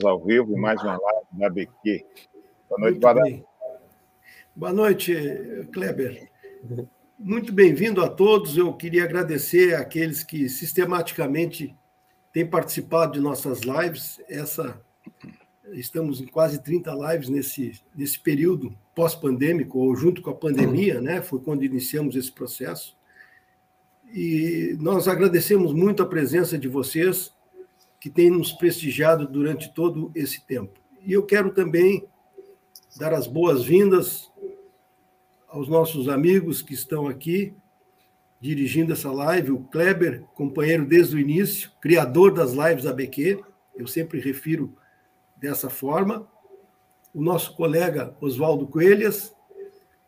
Estamos ao vivo em mais uma live da BQ. Boa noite, Barão. Boa noite, Kleber. Muito bem-vindo a todos. Eu queria agradecer àqueles que sistematicamente têm participado de nossas lives. Essa estamos em quase 30 lives nesse, nesse período pós-pandêmico, ou junto com a pandemia, né? Foi quando iniciamos esse processo. E nós agradecemos muito a presença de vocês, que têm nos prestigiado durante todo esse tempo. E eu quero também dar as boas-vindas aos nossos amigos que estão aqui dirigindo essa live, o Kleber, companheiro desde o início, criador das lives da BQ, eu sempre refiro dessa forma, o nosso colega Oswaldo Coelhas,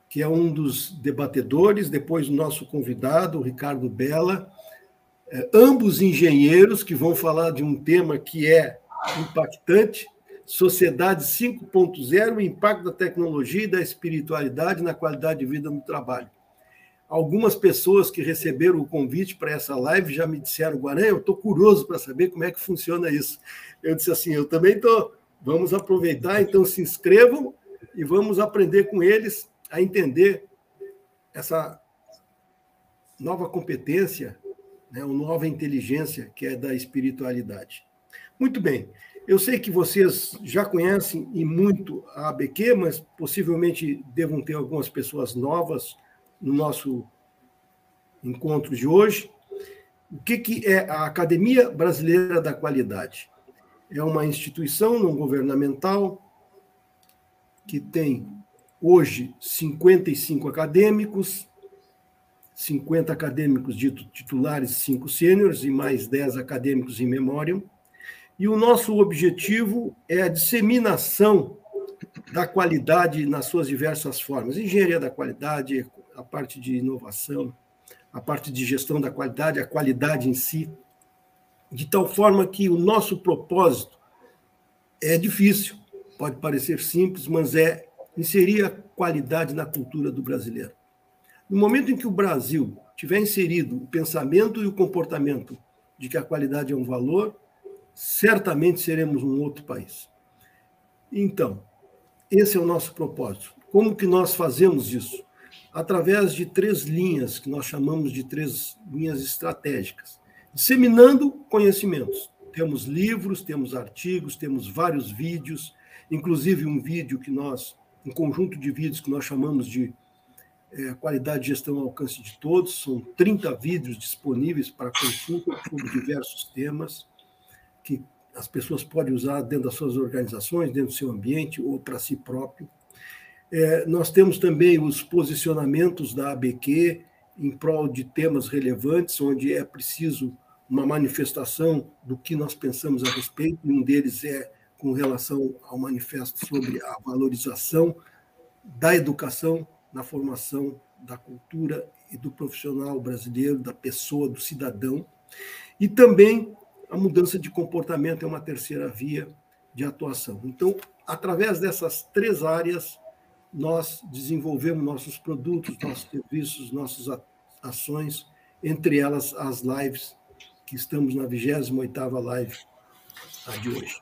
que é um dos debatedores, depois o nosso convidado, o Ricardo Bella, é, ambos engenheiros que vão falar de um tema que é impactante, Sociedade 5.0, o impacto da tecnologia e da espiritualidade na qualidade de vida no trabalho. Algumas pessoas que receberam o convite para essa live já me disseram, Guarani, eu estou curioso para saber como é que funciona isso. Eu disse assim, eu também estou. Vamos aproveitar, então se inscrevam e vamos aprender com eles a entender essa nova competência, né, uma nova inteligência que é da espiritualidade. Muito bem. Eu sei que vocês já conhecem e muito a ABQ, mas possivelmente devam ter algumas pessoas novas no nosso encontro de hoje. O que, que é a Academia Brasileira da Qualidade? É uma instituição não governamental que tem hoje 55 acadêmicos, 50 acadêmicos dito titulares, 5 sêniores e mais 10 acadêmicos em memória. E o nosso objetivo é a disseminação da qualidade nas suas diversas formas. Engenharia da qualidade, a parte de inovação, a parte de gestão da qualidade, a qualidade em si, de tal forma que o nosso propósito é difícil, pode parecer simples, mas é inserir a qualidade na cultura do brasileiro. No momento em que o Brasil tiver inserido o pensamento e o comportamento de que a qualidade é um valor, certamente seremos um outro país. Então, esse é o nosso propósito. Como que nós fazemos isso? Através de três linhas, que nós chamamos de três linhas estratégicas. Disseminando conhecimentos. Temos livros, temos artigos, temos vários vídeos, inclusive um vídeo que nós, um conjunto de vídeos que nós chamamos de é, Qualidade de Gestão ao Alcance de Todos. São 30 vídeos disponíveis para consulta sobre diversos temas que as pessoas podem usar dentro das suas organizações, dentro do seu ambiente ou para si próprio. É, nós temos também os posicionamentos da ABQ em prol de temas relevantes, onde é preciso uma manifestação do que nós pensamos a respeito, um deles é com relação ao manifesto sobre a valorização da educação na formação da cultura e do profissional brasileiro, da pessoa, do cidadão, e também a mudança de comportamento é uma terceira via de atuação. Então, através dessas três áreas, nós desenvolvemos nossos produtos, nossos serviços, nossas ações, entre elas as lives, que estamos na 28ª live de hoje.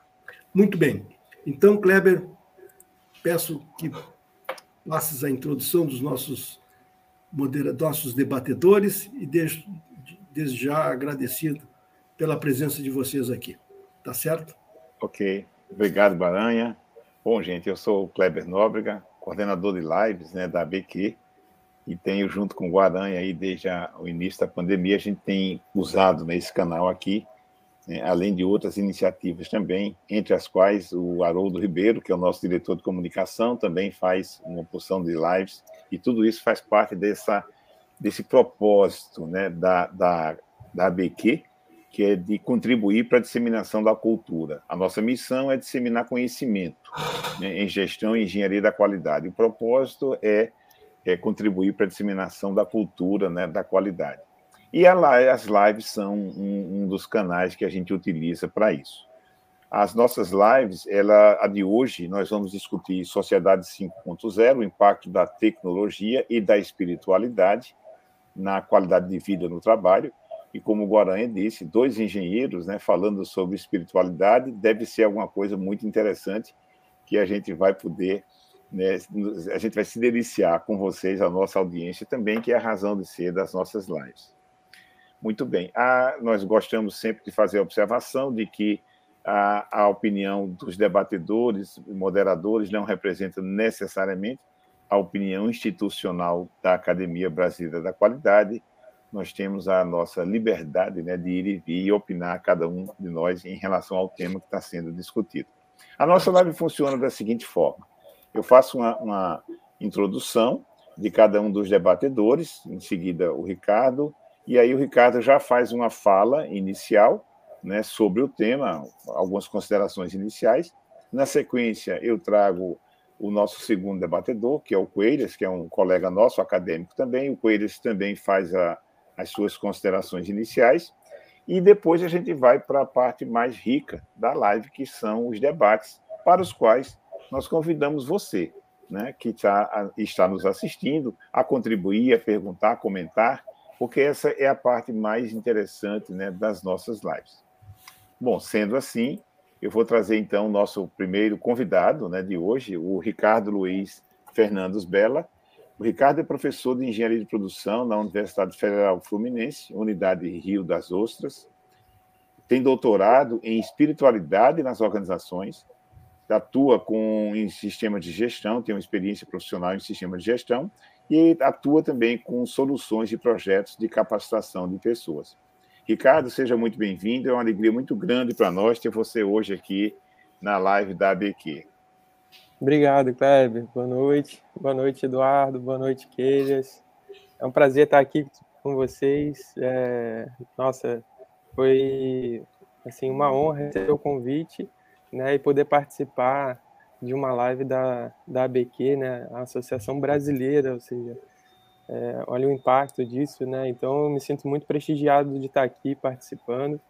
Muito bem. Então, Kleber, peço que passes a introdução dos nossos, nossos debatedores e desde, desde já agradecido pela presença de vocês aqui. Tá certo? Ok. Obrigado, Baranha. Bom, gente, eu sou o Kleber Nóbrega, coordenador de lives né, da BQ, e tenho, junto com o Guaranha, aí, desde a, o início da pandemia, a gente tem usado nesse né, canal aqui, além de outras iniciativas também, entre as quais o Haroldo Ribeiro, que é o nosso diretor de comunicação, também faz uma porção de lives, e tudo isso faz parte dessa, desse propósito né, da, da, da ABQ, que é de contribuir para a disseminação da cultura. A nossa missão é disseminar conhecimento né, em gestão e engenharia da qualidade. O propósito é, é contribuir para a disseminação da cultura, né, da qualidade. E as lives são um, um, dos canais que a gente utiliza para isso. As nossas lives, ela, a de hoje, nós vamos discutir Sociedade 5.0, o impacto da tecnologia e da espiritualidade na qualidade de vida no trabalho e como o Guaranha disse, dois engenheiros né, falando sobre espiritualidade deve ser alguma coisa muito interessante que a gente vai poder, né, a gente vai se deliciar com vocês, a nossa audiência também, que é a razão de ser das nossas lives. Muito bem. Ah, nós gostamos sempre de fazer a observação de que a, a opinião dos debatedores moderadores não representa necessariamente a opinião institucional da Academia Brasileira da Qualidade. Nós temos a nossa liberdade né, de ir e vir e opinar, cada um de nós, em relação ao tema que está sendo discutido. A nossa live funciona da seguinte forma: eu faço uma, uma introdução de cada um dos debatedores, em seguida o Ricardo, e aí o Ricardo já faz uma fala inicial né, sobre o tema, algumas considerações iniciais. Na sequência, eu trago o nosso segundo debatedor, que é o Coelhas, que é um colega nosso, acadêmico também. O Coelhas também faz a, as suas considerações iniciais. E depois a gente vai para a parte mais rica da live, que são os debates, para os quais nós convidamos você, né, que tá, está nos assistindo, a contribuir, a perguntar, a comentar, porque essa é a parte mais interessante né, das nossas lives. Bom, sendo assim, eu vou trazer então o nosso primeiro convidado né, de hoje, o Ricardo Luiz Fernandes Bela. O Ricardo é professor de Engenharia de Produção na Universidade Federal Fluminense, Unidade Rio das Ostras. Tem doutorado em espiritualidade nas organizações, atua com, em sistema de gestão, tem uma experiência profissional em sistema de gestão e atua também com soluções de projetos de capacitação de pessoas. Ricardo, seja muito bem-vindo. É uma alegria muito grande para nós ter você hoje aqui na live da ABQ. Obrigado, Kleber. Boa noite. Boa noite, Eduardo. Boa noite, Queijas. É um prazer estar aqui com vocês. É... Nossa, foi assim uma honra receber o convite né, e poder participar de uma live da, da ABQ, né, a Associação Brasileira, ou seja, é, olha o impacto disso, né? Então eu me sinto muito prestigiado de estar aqui participando.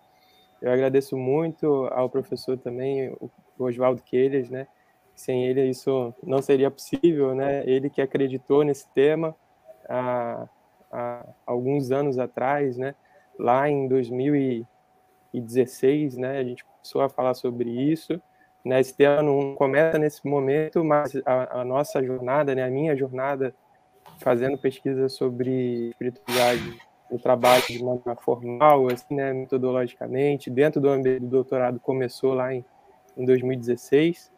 Eu agradeço muito ao professor também, o Oswaldo Queiras, né? Sem ele isso não seria possível, né? Ele que acreditou nesse tema há, há alguns anos atrás, né? Lá em 2016, né? A gente começou a falar sobre isso. Né? Esse tema não começa nesse momento, mas a, a nossa jornada, né? A minha jornada fazendo pesquisa sobre espiritualidade no trabalho de maneira formal, assim, né, metodologicamente, dentro do ambiente do doutorado começou lá em, em 2016,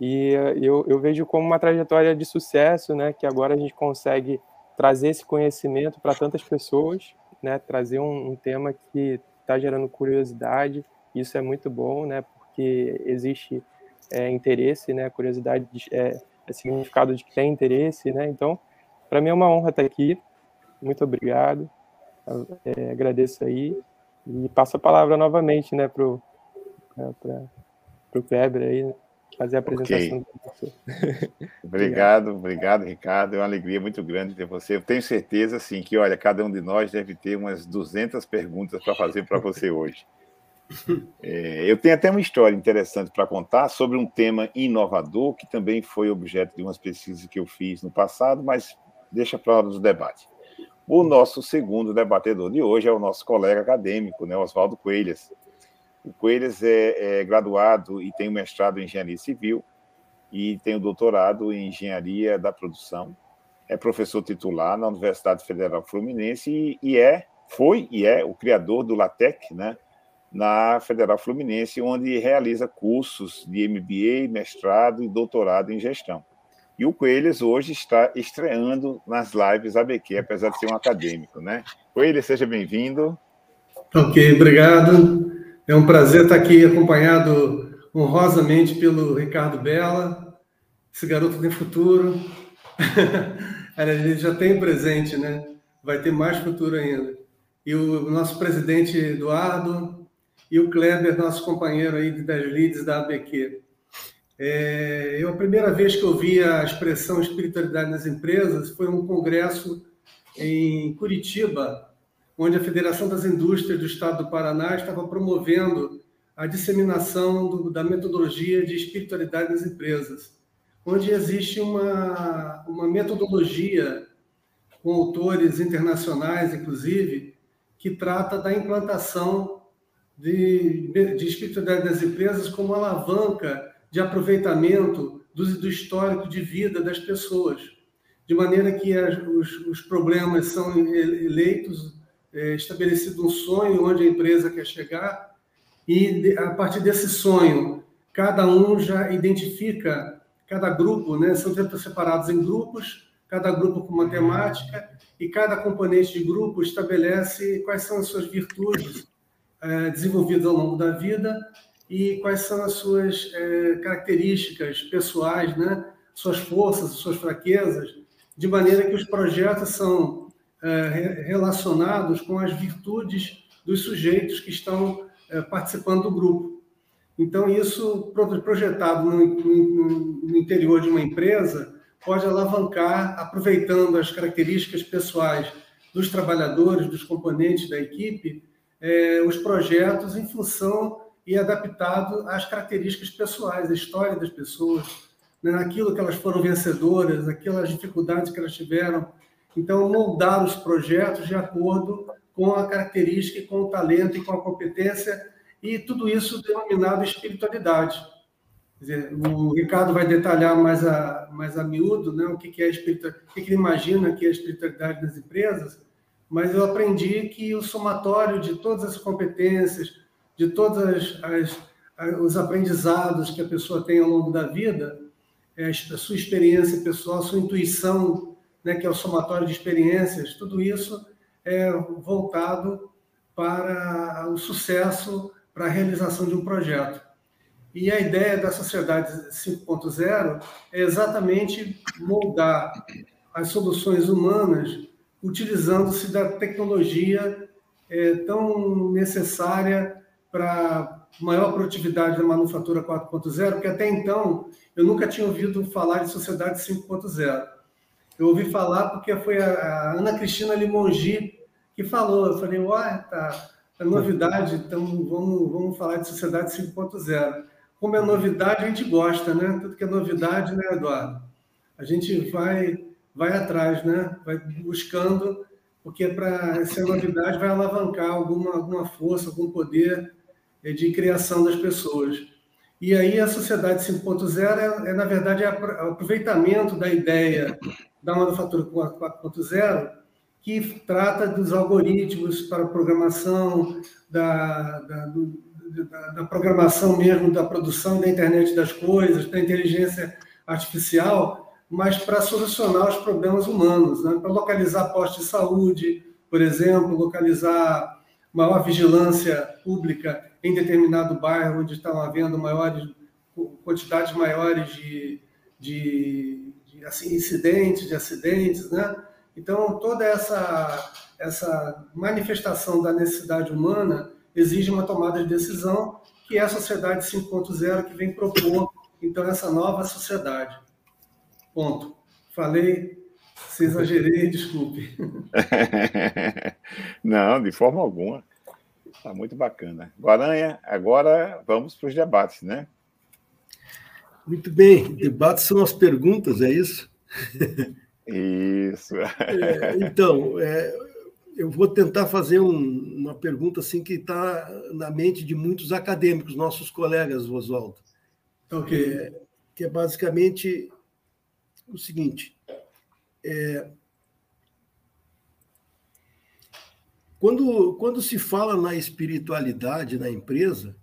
e eu, eu vejo como uma trajetória de sucesso, né, que agora a gente consegue trazer esse conhecimento para tantas pessoas, né, trazer um, um tema que está gerando curiosidade, isso é muito bom, né, porque existe é, interesse, né, curiosidade é, é significado de que tem interesse, né, então para mim é uma honra estar aqui. Muito obrigado. É, agradeço aí. E passo a palavra novamente né, para o Kleber aí, fazer a apresentação okay. obrigado, obrigado, Ricardo. É uma alegria muito grande ter você. Eu tenho certeza, assim, que, olha, cada um de nós deve ter umas 200 perguntas para fazer para você hoje. É, eu tenho até uma história interessante para contar sobre um tema inovador que também foi objeto de umas pesquisas que eu fiz no passado, mas deixa para hora do debate. O nosso segundo debatedor de hoje é o nosso colega acadêmico, né, Oswaldo Coelhas. O Coelhas é, é graduado e tem um mestrado em engenharia civil e tem o um doutorado em engenharia da produção. É professor titular na Universidade Federal Fluminense e, e é, foi e é o criador do LaTeX, né, na Federal Fluminense, onde realiza cursos de MBA, mestrado e doutorado em gestão. E o Coelhos hoje está estreando nas lives ABQ, apesar de ser um acadêmico, né? Coelho, seja bem-vindo. Ok, obrigado. É um prazer estar aqui acompanhado honrosamente pelo Ricardo Bela. Esse garoto tem futuro. Ele já tem presente, né? Vai ter mais futuro ainda. E o nosso presidente Eduardo e o Kleber, nosso companheiro aí das leads da ABQ. É, eu, a primeira vez que eu vi a expressão espiritualidade nas empresas foi um congresso em Curitiba, onde a Federação das Indústrias do Estado do Paraná estava promovendo a disseminação do, da metodologia de espiritualidade nas empresas, onde existe uma, uma metodologia com autores internacionais, inclusive, que trata da implantação de, de espiritualidade das empresas como alavanca de aproveitamento do, do histórico de vida das pessoas, de maneira que as, os, os problemas são eleitos, é, estabelecido um sonho onde a empresa quer chegar, e a partir desse sonho, cada um já identifica, cada grupo, né, são separados em grupos, cada grupo com uma temática, e cada componente de grupo estabelece quais são as suas virtudes é, desenvolvidas ao longo da vida e quais são as suas é, características pessoais, né? suas forças, suas fraquezas, de maneira que os projetos são é, relacionados com as virtudes dos sujeitos que estão participando do grupo. Então, isso projetado no, no, no interior de uma empresa pode alavancar, aproveitando as características pessoais dos trabalhadores, dos componentes da equipe, é, os projetos em função e adaptado às características pessoais, à história das pessoas, né, naquilo que elas foram vencedoras, aquelas dificuldades que elas tiveram. Então, moldar os projetos de acordo com a característica, com o talento e com a competência, e tudo isso denominado espiritualidade. Dizer, o Ricardo vai detalhar mais a, mais a miúdo né, o que, que é espiritualidade, o que, que ele imagina que é espiritualidade das empresas, mas eu aprendi que o somatório de todas as competências, de todos os aprendizados que a pessoa tem ao longo da vida, é, a sua experiência pessoal, sua intuição, né, que é o somatório de experiências, tudo isso é voltado para o sucesso, para a realização de um projeto. E a ideia da sociedade 5.0 é exatamente moldar as soluções humanas utilizando-se da tecnologia é, tão necessária para maior produtividade da manufatura 4.0, porque até então eu nunca tinha ouvido falar de sociedade 5.0. Eu ouvi falar porque foi a, Ana Cristina Limongi que falou. Eu falei, uai, tá, é novidade, então vamos, vamos falar de sociedade 5.0. Como é novidade, a gente gosta, né? Tudo que é novidade, né, Eduardo? A gente vai, vai atrás, né? Vai buscando, porque para ser novidade vai alavancar alguma, alguma força, algum poder é de criação das pessoas. E aí a sociedade 5.0 é, é, na verdade, é o aproveitamento da ideia da manufatura 4.0, que trata dos algoritmos para programação, da, da, do, da, da, programação mesmo da produção da internet das coisas, da inteligência artificial, mas para solucionar os problemas humanos, né? para localizar postos de saúde, por exemplo, localizar maior vigilância pública em determinado bairro onde estão havendo maiores quantidades maiores de, de, de assim, incidentes, de acidentes, né? Então toda essa essa manifestação da necessidade humana exige uma tomada de decisão que é a sociedade 5.0 que vem propor então essa nova sociedade. Ponto. Falei, se exagerei, desculpe. Não, de forma alguma. Está muito bacana. Guaranha, agora vamos para os debates, né? Muito bem. Debates são as perguntas, é isso? Isso. É, então, é, eu vou tentar fazer um, uma pergunta assim que está na mente de muitos acadêmicos, nossos colegas, Oswaldo. Ok. É, que é basicamente o seguinte: é, Quando, quando se fala na espiritualidade na empresa,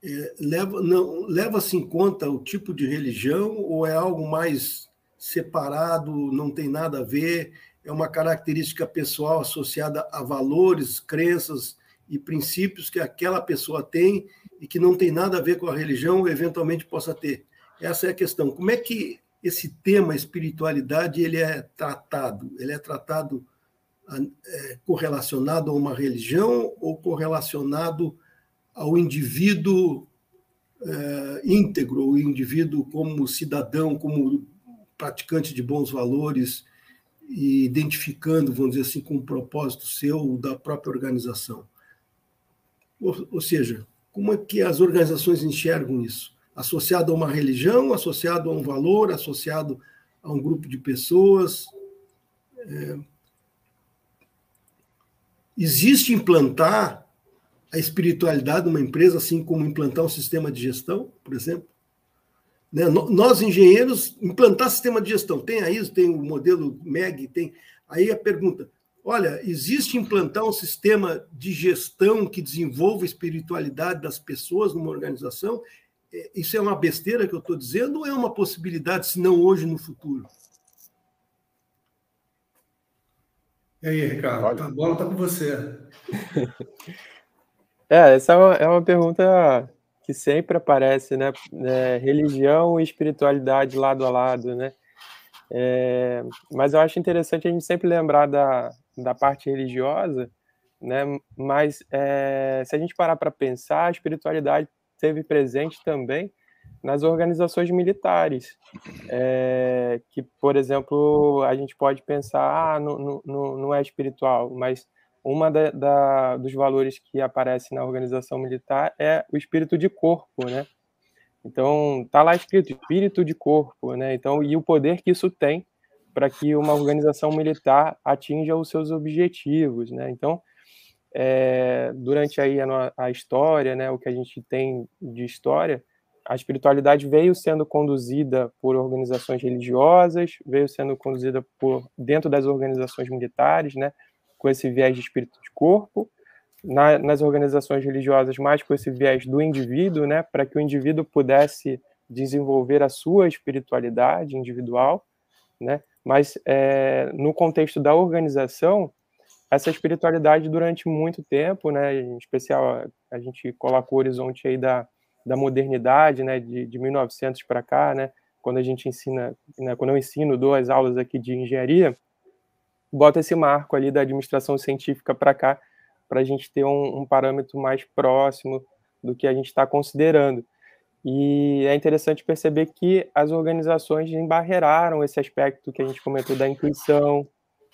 é, leva, não, leva-se em conta o tipo de religião ou é algo mais separado, não tem nada a ver, é uma característica pessoal associada a valores, crenças e princípios que aquela pessoa tem e que não tem nada a ver com a religião ou eventualmente possa ter. Essa é a questão. Como é que esse tema espiritualidade ele é tratado? Ele é tratado é, correlacionado a uma religião ou correlacionado ao indivíduo é, íntegro, o indivíduo como cidadão, como praticante de bons valores e identificando, vamos dizer assim, com um propósito seu da própria organização. Ou, ou seja, como é que as organizações enxergam isso? Associado a uma religião, associado a um valor, associado a um grupo de pessoas? É, existe implantar a espiritualidade numa empresa, assim como implantar um sistema de gestão, por exemplo? Né? Nós, engenheiros, implantar sistema de gestão, tem a ISO, tem o modelo MEG, tem. Aí a pergunta: olha, existe implantar um sistema de gestão que desenvolva a espiritualidade das pessoas numa organização? Isso é uma besteira que eu estou dizendo ou é uma possibilidade, se não hoje, no futuro? E aí, Ricardo, a bola está com você. É, essa é uma, é uma, pergunta que sempre aparece, né? É, religião e espiritualidade lado a lado, né? É, mas eu acho interessante a gente sempre lembrar da, da parte religiosa, né? Mas é, se a gente parar para pensar, a espiritualidade esteve presente também nas organizações militares, é, que, por exemplo, a gente pode pensar, ah, não, não, não é espiritual, mas uma da, da, dos valores que aparece na organização militar é o espírito de corpo, né? Então, tá lá escrito espírito de corpo, né? Então, e o poder que isso tem para que uma organização militar atinja os seus objetivos, né? Então, é, durante aí a, a, história, né, o que a gente tem de história, a espiritualidade veio sendo conduzida por organizações religiosas, veio sendo conduzida por dentro das organizações militares, né, com esse viés de espírito de corpo, na, nas organizações religiosas mais com esse viés do indivíduo, né, para que o indivíduo pudesse desenvolver a sua espiritualidade individual, né, mas é, no contexto da organização, essa espiritualidade durante muito tempo, né, em especial a gente coloca o horizonte aí da, da modernidade, né, de, de 1900 para cá, né, quando a gente ensina, né, quando eu ensino, dou as aulas aqui de engenharia, bota esse marco ali da administração científica para cá, para a gente ter um, um, parâmetro mais próximo do que a gente está considerando. E é interessante perceber que as organizações embarreiraram esse aspecto que a gente comentou da intuição,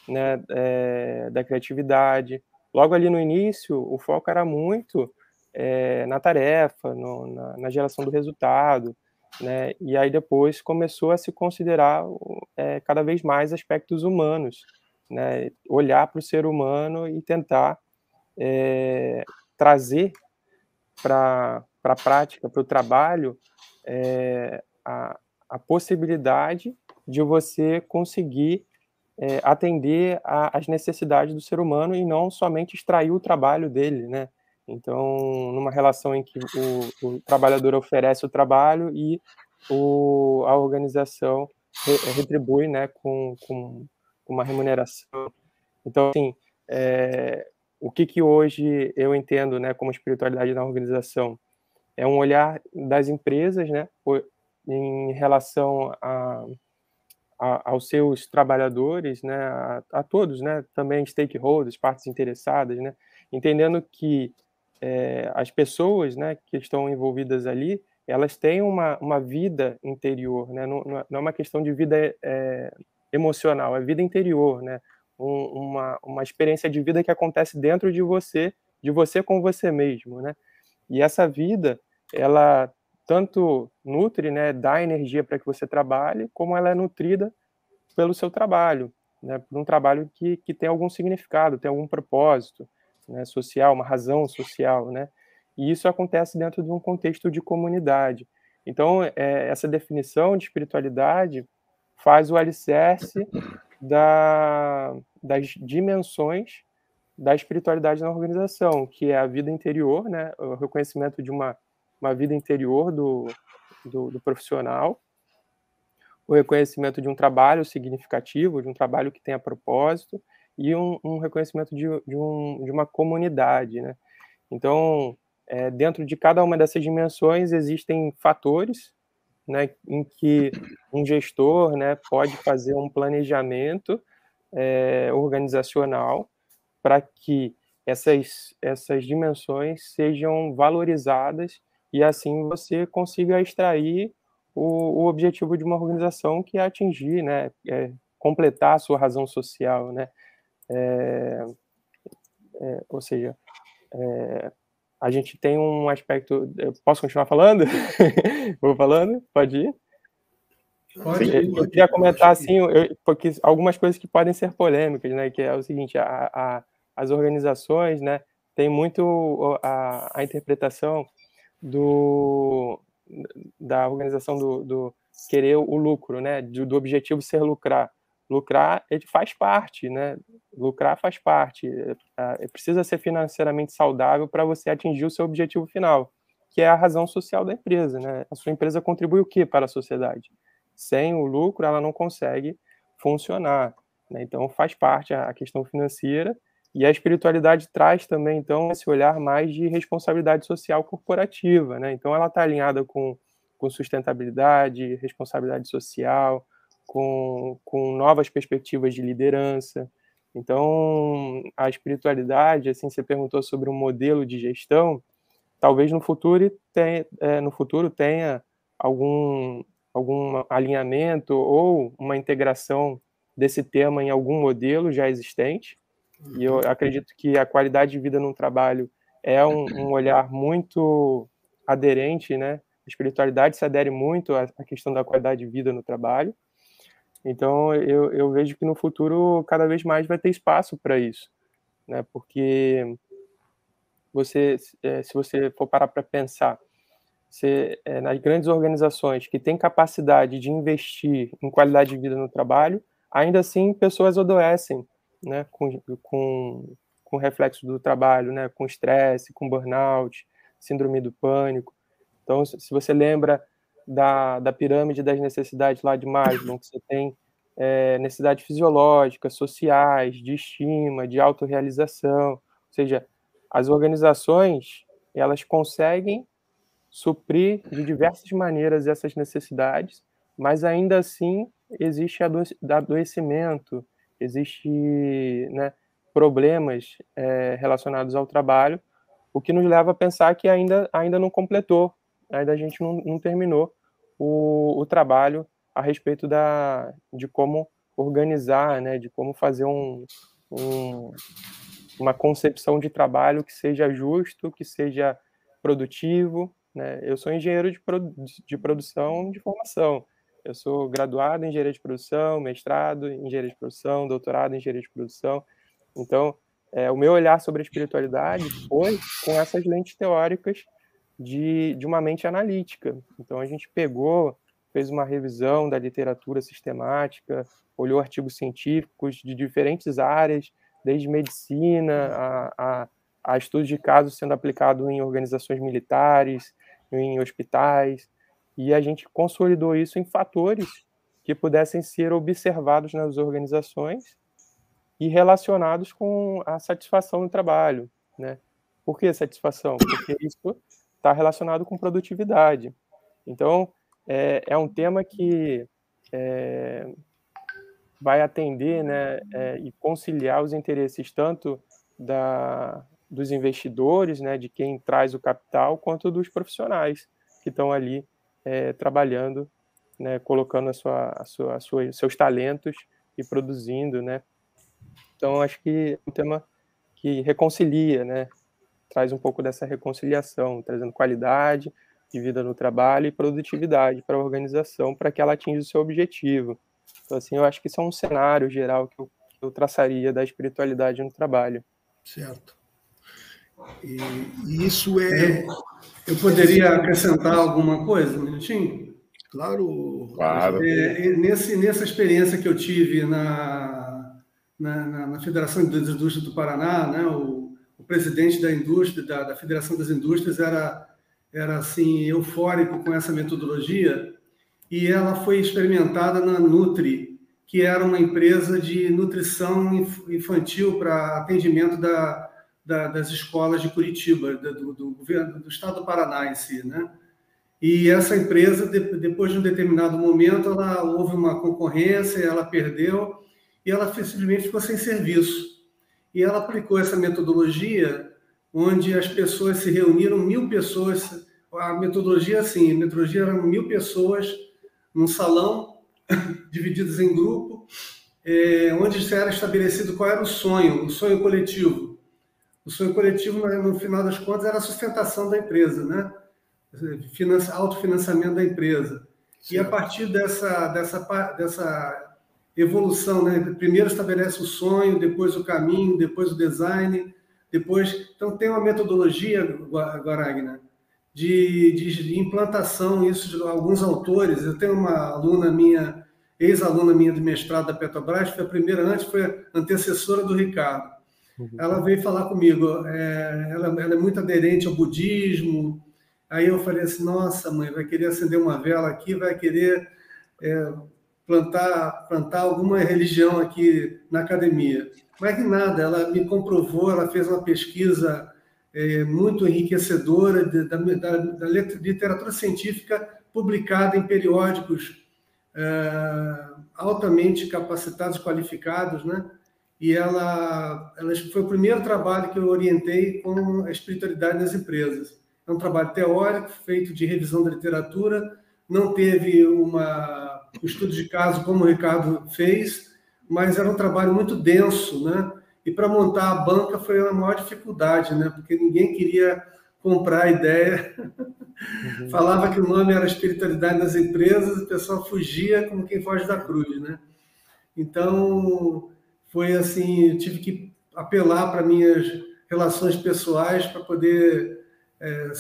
né, é, da criatividade. Logo ali no início, o foco era muito é, na tarefa, no, na, na, geração do resultado, né, e aí depois começou a se considerar é, cada vez mais aspectos humanos, né, olhar para o ser humano e tentar é, trazer para a prática, para o trabalho, é, a, a possibilidade de você conseguir é, atender às necessidades do ser humano e não somente extrair o trabalho dele, né? Então, numa relação em que o, o trabalhador oferece o trabalho e o, a organização re, retribui, né, com, com, uma remuneração. Então, assim, é, o que, que hoje eu entendo, né, como espiritualidade na organização é um olhar das empresas, né, em relação a aos seus trabalhadores, né, a, a, todos, né, também stakeholders, partes interessadas, né, entendendo que é, as pessoas, né, que estão envolvidas ali, elas têm uma, uma vida interior, né, não, não é uma questão de vida é, emocional, é vida interior, né, um, uma, uma experiência de vida que acontece dentro de você, de você com você mesmo, né, e essa vida, ela tanto nutre, né, dá energia para que você trabalhe, como ela é nutrida pelo seu trabalho, né, por um trabalho que, que tem algum significado, tem algum propósito né, social, uma razão social, né, e isso acontece dentro de um contexto de comunidade. Então, é, essa definição de espiritualidade faz o alicerce da, das dimensões da espiritualidade na organização, que é a vida interior, né, o reconhecimento de uma uma vida interior do, do, do profissional, o reconhecimento de um trabalho significativo, de um trabalho que tenha propósito, e um, um reconhecimento de, de, um, de uma comunidade. Né? Então, é, dentro de cada uma dessas dimensões existem fatores né, em que um gestor né, pode fazer um planejamento é, organizacional para que essas, essas dimensões sejam valorizadas e assim você consiga extrair o, o objetivo de uma organização que é atingir, né, é completar a sua razão social, né, é, é, ou seja, é, a gente tem um aspecto. Eu posso continuar falando? Vou falando? Pode ir? Pode, eu, eu queria comentar assim, eu, porque algumas coisas que podem ser polêmicas, né? Que é o seguinte: a, a, as organizações, né, tem muito a, a interpretação do, da organização do, do querer o lucro, né, do, do, objetivo ser lucrar. Lucrar ele faz parte, né? Lucrar faz parte. É, é, precisa ser financeiramente saudável para você atingir o seu objetivo final, que é a razão social da empresa, né? A sua empresa contribui o que para a sociedade? Sem o lucro, ela não consegue funcionar. Né? Então, faz parte a questão financeira e a espiritualidade traz também, então, esse olhar mais de responsabilidade social corporativa. Né? Então, ela está alinhada com, com sustentabilidade, responsabilidade social, com, com novas perspectivas de liderança. Então, a espiritualidade, assim, você perguntou sobre um modelo de gestão, talvez no futuro tenha, é, no futuro tenha algum, algum alinhamento ou uma integração desse tema em algum modelo já existente. E eu acredito que a qualidade de vida no trabalho é um, um olhar muito aderente, né? A espiritualidade se adere muito à, questão da qualidade de vida no trabalho. Então, eu, eu vejo que no futuro cada vez mais vai ter espaço para isso, né? Porque você, é, se você for parar para pensar, você, é, nas grandes organizações que têm capacidade de investir em qualidade de vida no trabalho, ainda assim pessoas adoecem, né, com, com, com reflexo do trabalho, né, com estresse, com burnout, síndrome do pânico. Então, se você lembra da, da pirâmide das necessidades lá de Maslow, que você tem é, necessidades fisiológicas, sociais, de estima, de autorrealização, ou seja, as organizações elas conseguem suprir de diversas maneiras essas necessidades, mas ainda assim existe adoecimento, existe né, problemas é, relacionados ao trabalho, o que nos leva a pensar que ainda, ainda não completou, ainda a gente não, não terminou o, o, trabalho a respeito da, de como organizar, né, de como fazer um, um, uma concepção de trabalho que seja justo, que seja produtivo. Né? Eu sou engenheiro de, produ de produção de formação, eu sou graduado em engenharia de produção, mestrado em engenharia de produção, doutorado em engenharia de produção. Então, é, o meu olhar sobre a espiritualidade foi com essas lentes teóricas de, de uma mente analítica. Então, a gente pegou, fez uma revisão da literatura sistemática, olhou artigos científicos de diferentes áreas, desde medicina a, a, a estudos de casos sendo aplicados em organizações militares, em hospitais, e a gente consolidou isso em fatores que pudessem ser observados nas organizações e relacionados com a satisfação no trabalho, né? Por que satisfação? Porque isso está relacionado com produtividade. Então, é, é um tema que é, vai atender né, é, e conciliar os interesses tanto da, dos investidores, né, de quem traz o capital, quanto dos profissionais que estão ali é, trabalhando, né, colocando a sua, a sua, a sua, seus talentos e produzindo, né? Então acho que é um tema que reconcilia, né? Traz um pouco dessa reconciliação, trazendo qualidade de vida no trabalho e produtividade para a organização, para que ela atinja o seu objetivo. Então assim, eu acho que isso é um cenário geral que eu, que eu traçaria da espiritualidade no trabalho. Certo. E, e isso é eu poderia acrescentar alguma coisa, um minutinho? Claro. claro. É, nesse, nessa experiência que eu tive na, na, na Federação das Indústrias do Paraná, né, o, o presidente da indústria, da, da, Federação das Indústrias, era, era assim eufórico com essa metodologia e ela foi experimentada na Nutri, que era uma empresa de nutrição infantil para atendimento da, da, das escolas de Curitiba, do, do, governo do estado do Paraná em si, né? E essa empresa, de, depois de um determinado momento, ela houve uma concorrência, ela perdeu e ela simplesmente ficou sem serviço. E ela aplicou essa metodologia, onde as pessoas se reuniram, mil pessoas. A metodologia, assim, a metodologia eram mil pessoas num salão, divididas em grupo, é, onde era estabelecido qual era o sonho, o sonho coletivo o sonho coletivo, no final das contas, era a sustentação da empresa, né? Finança, autofinanciamento da empresa. Sim. E a partir dessa, dessa, dessa evolução, né? Primeiro estabelece o sonho, depois o caminho, depois o design, depois. Então, tem uma metodologia, Guaragna, de, de implantação, isso de alguns autores. Eu tenho uma aluna minha, ex-aluna minha de mestrado da Petrobras, foi a primeira antes, foi a antecessora do Ricardo. Uhum. Ela veio falar comigo, é, ela, ela, é muito aderente ao budismo. Aí eu falei assim: nossa, mãe, vai querer acender uma vela aqui, vai querer é, plantar, plantar alguma religião aqui na academia. Mas que nada, ela me comprovou, ela fez uma pesquisa é, muito enriquecedora da, da, da, literatura científica publicada em periódicos é, altamente capacitados, qualificados, né? E ela, ela foi o primeiro trabalho que eu orientei com a espiritualidade nas empresas. É um trabalho teórico feito de revisão da literatura, não teve uma, um estudo de caso como o Ricardo fez, mas era um trabalho muito denso, né? E para montar a banca foi a maior dificuldade, né? Porque ninguém queria comprar a ideia. Uhum. Falava que o nome era espiritualidade das empresas, o pessoal fugia como quem foge da cruz, né? Então, foi assim, eu tive que apelar para minhas relações pessoais para poder é,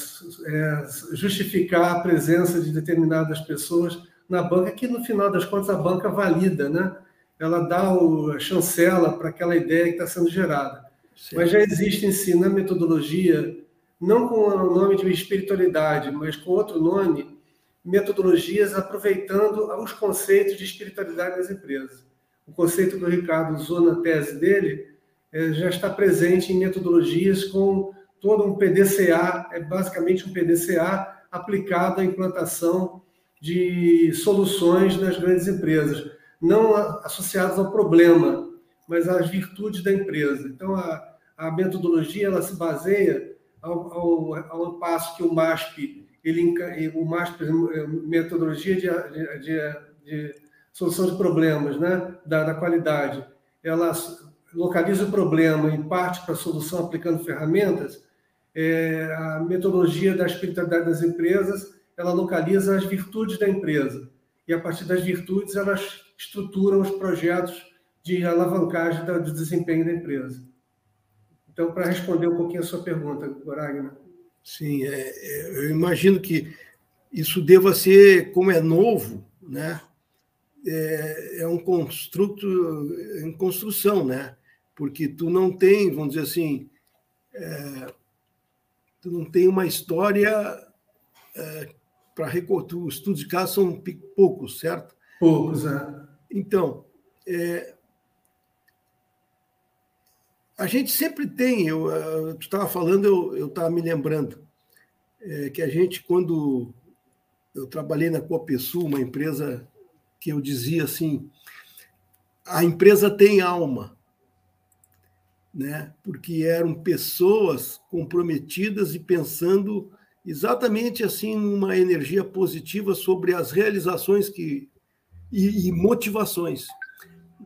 é, justificar a presença de determinadas pessoas na banca, que no final das contas a banca valida, né? ela dá o, a chancela para aquela ideia que está sendo gerada. Sim. Mas já existe em si, na metodologia, não com o nome de espiritualidade, mas com outro nome, metodologias aproveitando os conceitos de espiritualidade das empresas. O conceito que o Ricardo usou na tese dele é, já está presente em metodologias com todo um PDCA, é basicamente um PDCA aplicado à implantação de soluções nas grandes empresas não associados ao problema, mas às virtudes da empresa. Então, a, a metodologia ela se baseia ao, ao, ao passo que o MASP, ele, o MASP, é metodologia de, de, de solução de problemas, né, da, da qualidade, ela localiza o problema e parte para a solução aplicando ferramentas. É, a metodologia da espiritualidade das empresas, ela localiza as virtudes da empresa e a partir das virtudes elas estruturam os projetos de alavancagem do desempenho da empresa. Então, para responder um pouquinho a sua pergunta, Goragna. Sim, é, é, eu imagino que isso deva ser, como é novo, né? É, é um construto em construção, né? Porque tu não tem, vamos dizer assim, é, tu não tem uma história é, para recortar. Os estudos de caso são poucos, certo? Poucos, é. Então, é, a gente sempre tem, eu, eu tu estava falando, eu estava me lembrando, é, que a gente, quando eu trabalhei na Copesul, uma empresa que eu dizia assim, a empresa tem alma, né? porque eram pessoas comprometidas e pensando exatamente assim numa energia positiva sobre as realizações que e, e motivações.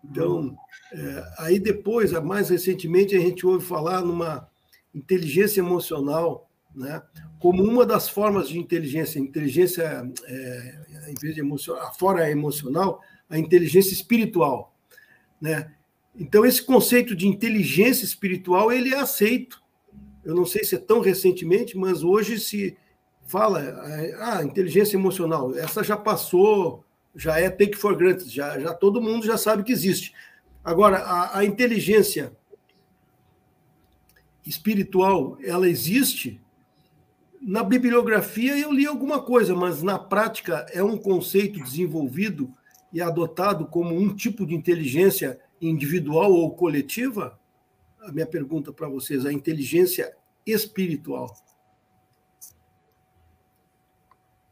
Então, é, aí depois, mais recentemente, a gente ouve falar numa inteligência emocional, né, como uma das formas de inteligência, inteligência é, em vez de emocional, fora emocional, a inteligência espiritual, né? Então esse conceito de inteligência espiritual ele é aceito. Eu não sei se é tão recentemente, mas hoje se fala, ah, inteligência emocional, essa já passou já é take for granted, já, já todo mundo já sabe que existe. Agora, a, a inteligência espiritual, ela existe. Na bibliografia eu li alguma coisa, mas na prática é um conceito desenvolvido e adotado como um tipo de inteligência individual ou coletiva? A minha pergunta para vocês, a inteligência espiritual.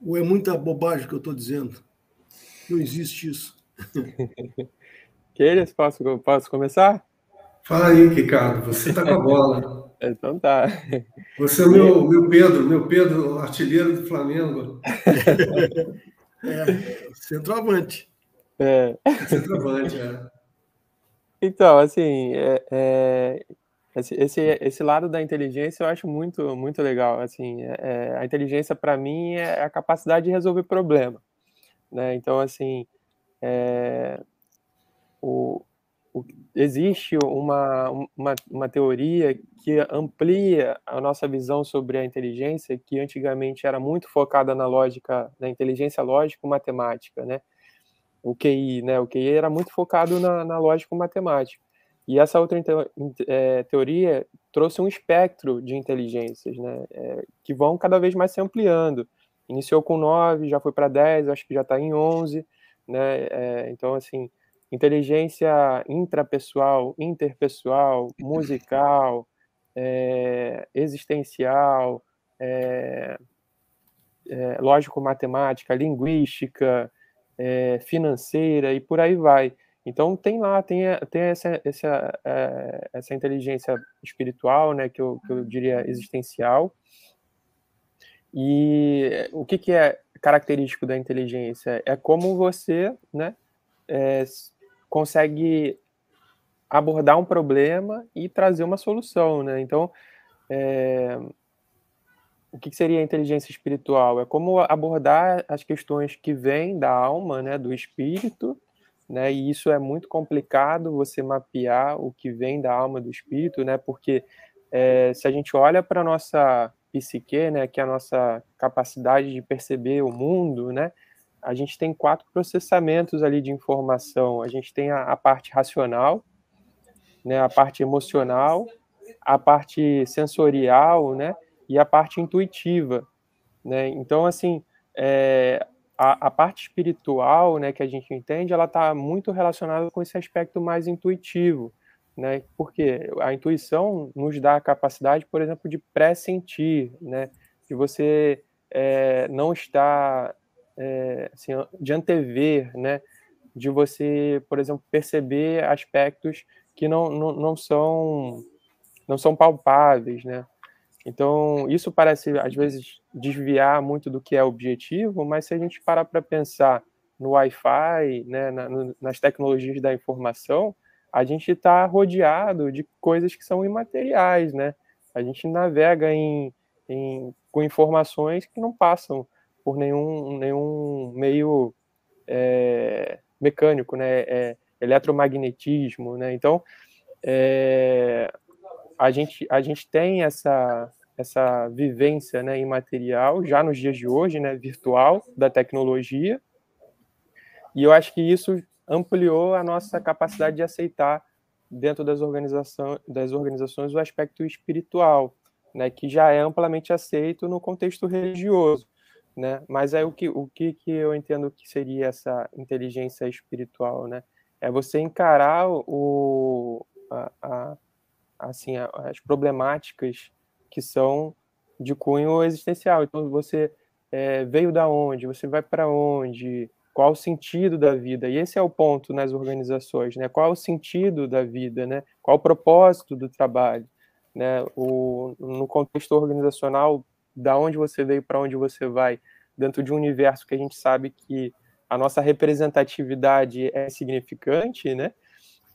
Ou é muita bobagem que eu estou dizendo? Não existe isso. Queres? Posso, posso começar? Fala aí, Ricardo. Você está com a bola. Então tá. Você é meu, meu Pedro, meu Pedro, artilheiro do Flamengo. É, centroavante. É. Centroavante, é. Então, assim, é, é, esse, esse, esse lado da inteligência eu acho muito, muito legal. Assim, é, é a inteligência, para mim, é a capacidade de resolver problema. Né? Então, assim, é... o, o, existe uma, uma, uma teoria que amplia a nossa visão sobre a inteligência, que antigamente era muito focada na lógica, na inteligência lógico-matemática, né? O QI, né? O QI era muito focado na, na lógico-matemática. E essa outra é, teoria trouxe um espectro de inteligências, né? É, que vão cada vez mais se ampliando. Iniciou com 9, já foi para 10, acho que já está em 11, né? É, então, assim, inteligência intrapessoal, interpessoal, musical, é, existencial, é, é, lógico-matemática, linguística, financeira e por aí vai. Então tem lá, tem, tem essa, essa, essa inteligência espiritual, né, que eu, que eu diria existencial. E o que, que é característico da inteligência? É como você né, é, consegue abordar um problema e trazer uma solução, né? Então, é, o que seria a inteligência espiritual? É como abordar as questões que vêm da alma, né, do espírito, né? E isso é muito complicado você mapear o que vem da alma do espírito, né? Porque é, se a gente olha para nossa psique, né, que é a nossa capacidade de perceber o mundo, né? A gente tem quatro processamentos ali de informação. A gente tem a, a parte racional, né, a parte emocional, a parte sensorial, né, e a parte intuitiva, né. Então, assim, é, a, a, parte espiritual, né, que a gente entende, ela está muito relacionada com esse aspecto mais intuitivo, né, porque a intuição nos dá a capacidade, por exemplo, de pressentir, né, de você é, não estar é, assim, de antever, né? De você, por exemplo, perceber aspectos que não, não, não são não são palpáveis, né? Então, isso parece, às vezes, desviar muito do que é objetivo, mas se a gente parar para pensar no Wi-Fi, né, na, no, nas tecnologias da informação, a gente está rodeado de coisas que são imateriais, né? A gente navega em, em, com informações que não passam por nenhum, nenhum meio é, mecânico, né? É, eletromagnetismo, né? Então, é, a, gente, a gente tem essa, essa vivência né, imaterial já nos dias de hoje, né, virtual, da tecnologia, e eu acho que isso ampliou a nossa capacidade de aceitar dentro das, organização, das organizações o aspecto espiritual, né, que já é amplamente aceito no contexto religioso né? Mas é o que o que, que eu entendo que seria essa inteligência espiritual, né? É você encarar o a, a, assim as problemáticas que são de cunho existencial. Então você é, veio da onde, você vai para onde, qual o sentido da vida? E esse é o ponto nas organizações, né? Qual o sentido da vida, né? Qual o propósito do trabalho, né? O, no contexto organizacional, da onde você veio para onde você vai, dentro de um universo que a gente sabe que a nossa representatividade é significante, né?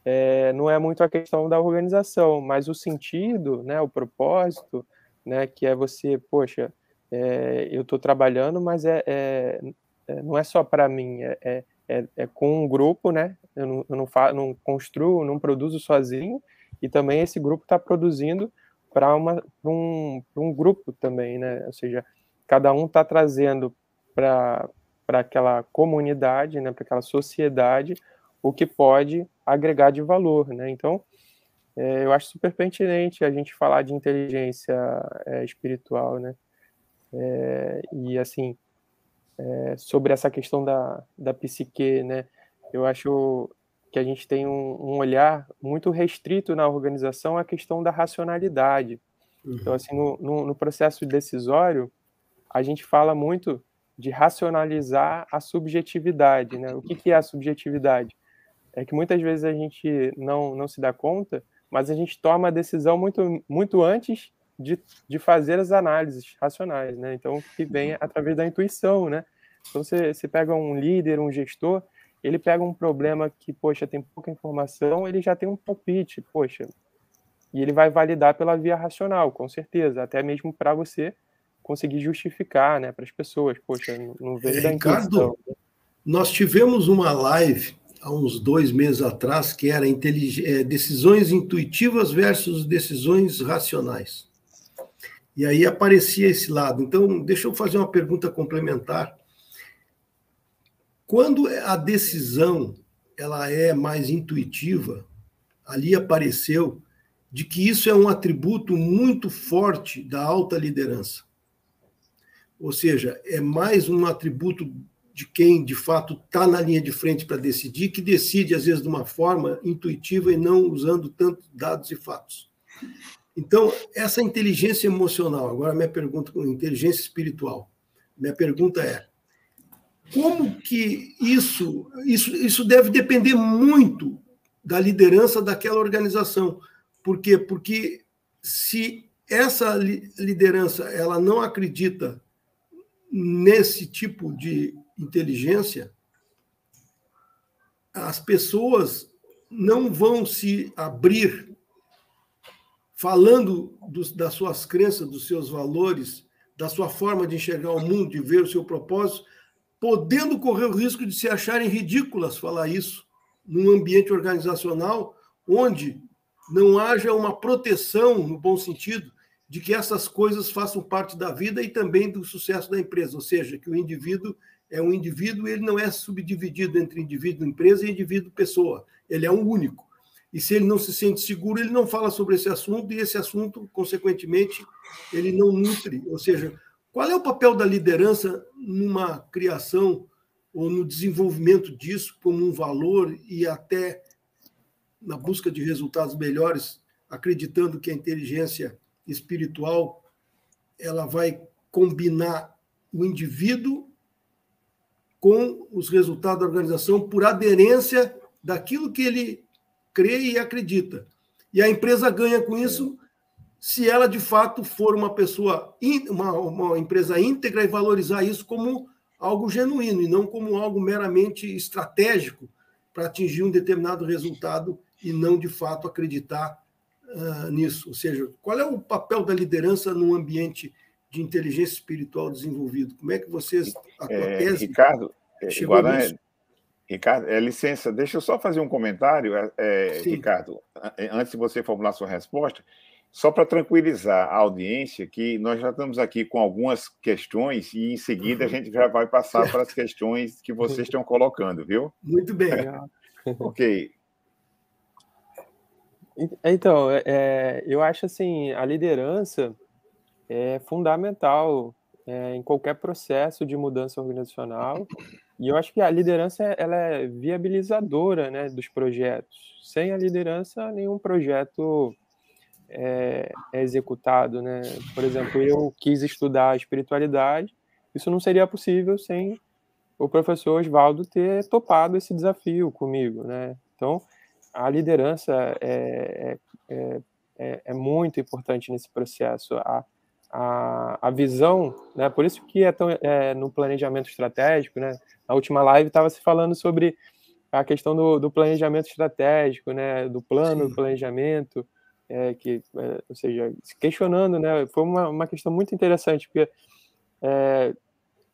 É, não é muito a questão da organização, mas o sentido, né, o propósito, né, que é você, poxa, é, eu estou trabalhando, mas é, é, é, não é só para mim, é, é, é, é, com um grupo, né? Eu não, eu não, não construo, não produzo sozinho, e também esse grupo está produzindo para um, um grupo também, né? Ou seja, cada um está trazendo para aquela comunidade, né, para aquela sociedade, o que pode agregar de valor. Né? Então, é, eu acho super pertinente a gente falar de inteligência é, espiritual. Né? É, e, assim, é, sobre essa questão da, da psique, né? eu acho que a gente tem um, um olhar muito restrito na organização à questão da racionalidade. Então, uhum. Então, assim, no, no, no processo decisório, a gente fala muito de racionalizar a subjetividade. Né? O que, que é a subjetividade? É que muitas vezes a gente não, não se dá conta, mas a gente toma a decisão muito, muito antes de, de fazer as análises racionais. Né? Então, que vem através da intuição. Né? Então, você, você pega um líder, um gestor, ele pega um problema que, poxa, tem pouca informação, ele já tem um palpite, poxa, e ele vai validar pela via racional, com certeza, até mesmo para você conseguir justificar né, para as pessoas. Poxa, não veio da Ricardo, nós tivemos uma live há uns dois meses atrás, que era é, decisões intuitivas versus decisões racionais. E aí aparecia esse lado. Então, deixa eu fazer uma pergunta complementar. Quando a decisão ela é mais intuitiva, ali apareceu de que isso é um atributo muito forte da alta liderança. Ou seja, é mais um atributo de quem de fato está na linha de frente para decidir, que decide às vezes de uma forma intuitiva e não usando tanto dados e fatos. Então, essa inteligência emocional, agora minha pergunta com inteligência espiritual. Minha pergunta é: como que isso, isso, isso deve depender muito da liderança daquela organização? Por quê? Porque se essa liderança ela não acredita nesse tipo de inteligência, as pessoas não vão se abrir falando dos, das suas crenças, dos seus valores, da sua forma de enxergar o mundo, de ver o seu propósito, podendo correr o risco de se acharem ridículas falar isso num ambiente organizacional onde não haja uma proteção, no bom sentido, de que essas coisas façam parte da vida e também do sucesso da empresa, ou seja, que o indivíduo é um indivíduo, ele não é subdividido entre indivíduo empresa e indivíduo pessoa. Ele é um único. E se ele não se sente seguro, ele não fala sobre esse assunto e esse assunto, consequentemente, ele não nutre. Ou seja, qual é o papel da liderança numa criação ou no desenvolvimento disso como um valor e até na busca de resultados melhores, acreditando que a inteligência espiritual ela vai combinar o indivíduo com os resultados da organização por aderência daquilo que ele crê e acredita. E a empresa ganha com isso se ela de fato for uma pessoa, uma, uma empresa íntegra e valorizar isso como algo genuíno e não como algo meramente estratégico para atingir um determinado resultado e não de fato acreditar uh, nisso. Ou seja, qual é o papel da liderança num ambiente de inteligência espiritual desenvolvido. Como é que vocês. A tua é, tese Ricardo, é, chegou Guarani, Ricardo, é, licença, deixa eu só fazer um comentário, é, é Ricardo, antes de você formular sua resposta, só para tranquilizar a audiência, que nós já estamos aqui com algumas questões e em seguida a gente já vai passar para as questões que vocês estão colocando, viu? Muito bem. ok. Então, é, eu acho assim, a liderança é fundamental é, em qualquer processo de mudança organizacional. E eu acho que a liderança ela é viabilizadora né, dos projetos. Sem a liderança, nenhum projeto é, é executado. Né? Por exemplo, eu quis estudar espiritualidade, isso não seria possível sem o professor Oswaldo ter topado esse desafio comigo. Né? Então, a liderança é, é, é, é muito importante nesse processo. A, a, a visão, né? Por isso que é, tão, é no planejamento estratégico, né? Na última live estava se falando sobre a questão do, do, planejamento estratégico, né? Do plano Sim. do planejamento, é, que, é, ou seja, questionando, né? Foi uma, uma questão muito interessante porque é,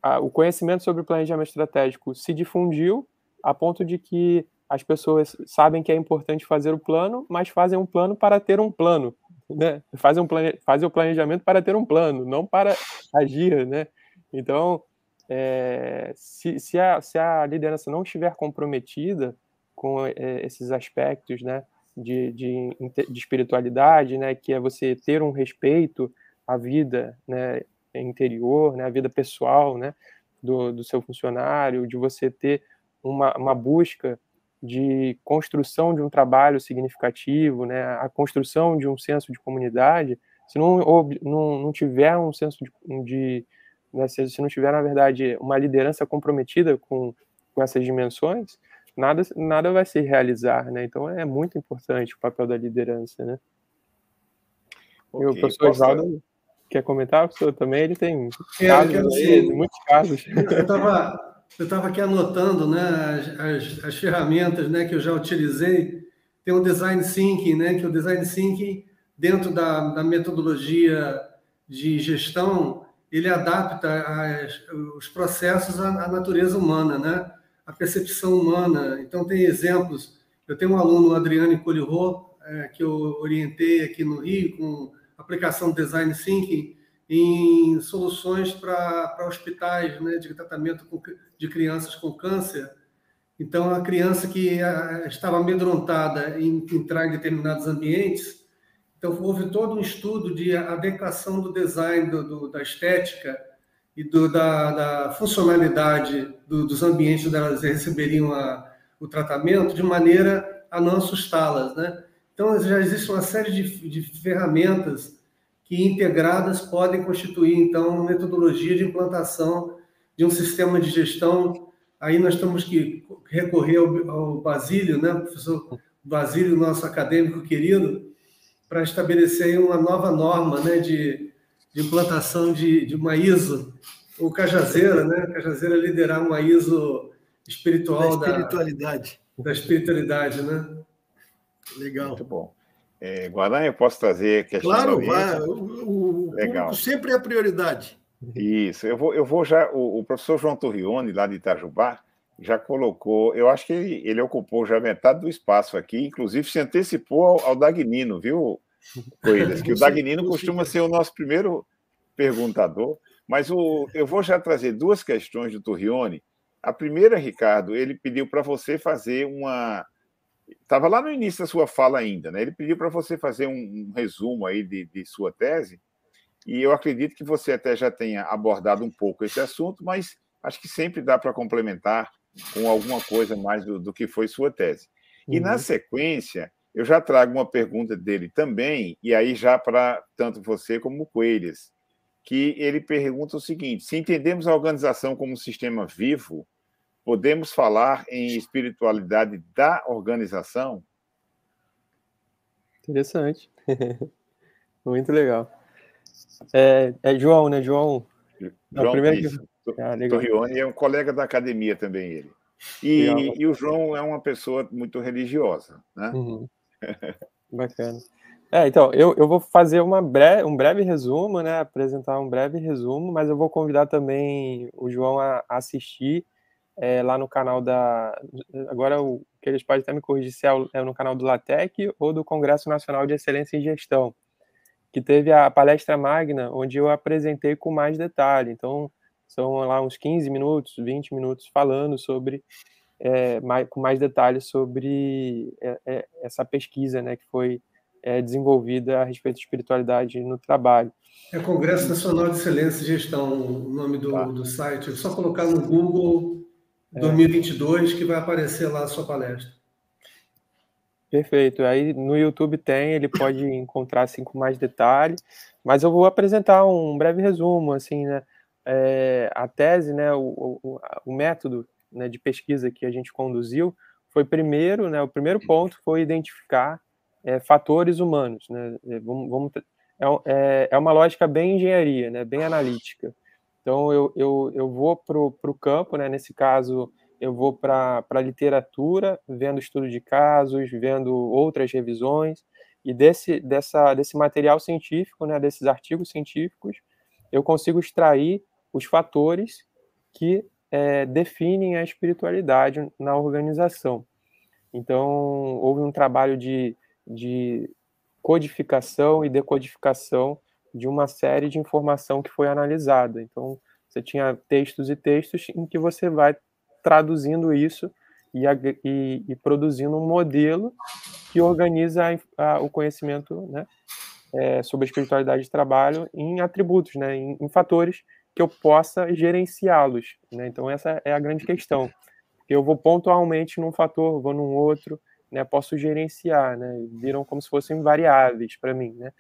a, o conhecimento sobre o planejamento estratégico se difundiu a ponto de que as pessoas sabem que é importante fazer o plano, mas fazem um plano para ter um plano né? Faz um plane... Faz o planejamento para ter um plano, não para agir, né? Então, é, se, se, a, se a liderança não estiver comprometida com é, esses aspectos, né, de, de, de, espiritualidade, né, que é você ter um respeito à vida, né, interior, né, à vida pessoal, né, do, do seu funcionário, de você ter uma, uma busca de construção de um trabalho significativo, né, a construção de um senso de comunidade, se não, não, não tiver um senso de, de né, se, se, não tiver, na verdade, uma liderança comprometida com, com essas dimensões, nada, nada vai se realizar, né? Então é muito importante o papel da liderança, né? Okay, e o professor Oswaldo quer comentar, o professor também, ele tem casos, aí, muitos casos. Eu estava eu estava aqui anotando né, as, as, as, ferramentas né, que eu já utilizei. Tem o Design Thinking, né, que o Design Thinking, dentro da, da metodologia de gestão, ele adapta as, os processos à, à, natureza humana. Né? A percepção humana. Então, tem exemplos. Eu tenho um aluno, Adriane Colirô, é, que eu orientei aqui no Rio, com aplicação Design Thinking em soluções para hospitais né, de tratamento de crianças com câncer. Então, a criança que estava amedrontada em entrar em determinados ambientes, então houve todo um estudo de adequação do design, do, do, da estética e do, da, da, funcionalidade dos ambientes onde elas receberiam a, o tratamento, de maneira a não assustá-las, né? Então, já existe uma série de, de ferramentas que integradas podem constituir, então, uma metodologia de implantação de um sistema de gestão. Aí nós temos que recorrer ao, ao Basílio, né, professor Basílio, nosso acadêmico querido, para estabelecer uma nova norma né, de, de implantação de, de uma ISO, ou Cajazeira, né? Cajazeira liderar uma ISO espiritual da espiritualidade. Da, da espiritualidade, né? Legal. Muito bom. É, Guarani, eu posso trazer Claro, vai. O, o Legal. sempre é prioridade. Isso. Eu vou, eu vou já. O, o, professor João Torrione, lá de Itajubá, já colocou. Eu acho que ele, ele ocupou já metade do espaço aqui, inclusive se antecipou ao, ao Dagnino, viu, Coelhas? Que o Dagnino costuma ser o nosso primeiro perguntador. Mas o, eu vou já trazer duas questões do Torrione. A primeira, Ricardo, ele pediu para você fazer uma Estava lá no início da sua fala ainda, né? Ele pediu para você fazer um, um resumo aí de, de, sua tese, e eu acredito que você até já tenha abordado um pouco esse assunto, mas acho que sempre dá para complementar com alguma coisa mais do, do que foi sua tese. E uhum. na sequência, eu já trago uma pergunta dele também, e aí já para tanto você como o Coelhas, que ele pergunta o seguinte: se entendemos a organização como um sistema vivo, Podemos falar em espiritualidade da organização? Interessante. Muito legal. É, é, João, né? João. João, primeiro isso. Ah, Torrione é um colega da academia também, ele. E, e, o João é uma pessoa muito religiosa, né? Uhum. Bacana. É, então, eu, eu vou fazer uma breve, um breve resumo, né? Apresentar um breve resumo, mas eu vou convidar também o João a, a assistir é, lá no canal da. Agora, o que eles podem até me corrigir se é, é no canal do LATEC ou do Congresso Nacional de Excelência em Gestão, que teve a palestra magna, onde eu apresentei com mais detalhe. Então, são lá uns 15 minutos, 20 minutos falando sobre. É, mais, com mais detalhes sobre é, é, essa pesquisa né, que foi é, desenvolvida a respeito de espiritualidade no trabalho. É Congresso Nacional de Excelência e Gestão, o nome do, tá. do site. É só colocar no Google 2022 que vai aparecer lá a sua palestra. Perfeito. Aí no YouTube tem, ele pode encontrar assim com mais detalhe, mas eu vou apresentar um breve resumo, assim, né? É, a tese, né, o, o, o método né, de pesquisa que a gente conduziu foi primeiro, né, o primeiro ponto foi identificar é, fatores humanos, né? É, vamos, vamos é, é, é uma lógica bem engenharia, né, bem analítica. Então, eu, eu, eu vou para o campo, né? nesse caso, eu vou para a literatura, vendo estudo de casos, vendo outras revisões, e desse, dessa, desse material científico, né? desses artigos científicos, eu consigo extrair os fatores que é, definem a espiritualidade na organização. Então, houve um trabalho de, de codificação e decodificação de uma série de informação que foi analisada. Então, você tinha textos e textos em que você vai traduzindo isso e, e, e produzindo um modelo que organiza a, a, o conhecimento né, é, sobre a espiritualidade de trabalho em atributos, né, em, em fatores que eu possa gerenciá-los. Né? Então, essa é a grande questão. Eu vou pontualmente num fator, vou num outro, né, posso gerenciar, né, viram como se fossem variáveis para mim, né.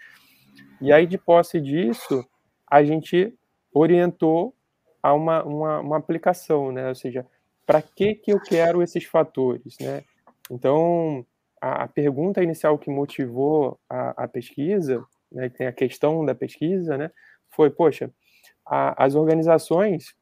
E aí, de posse disso, a gente orientou a uma, uma, uma aplicação, né? Ou seja, para que, que eu quero esses fatores, né? Então, a, a pergunta inicial que motivou a, a pesquisa, né, que tem a questão da pesquisa, né, foi, poxa, a, as organizações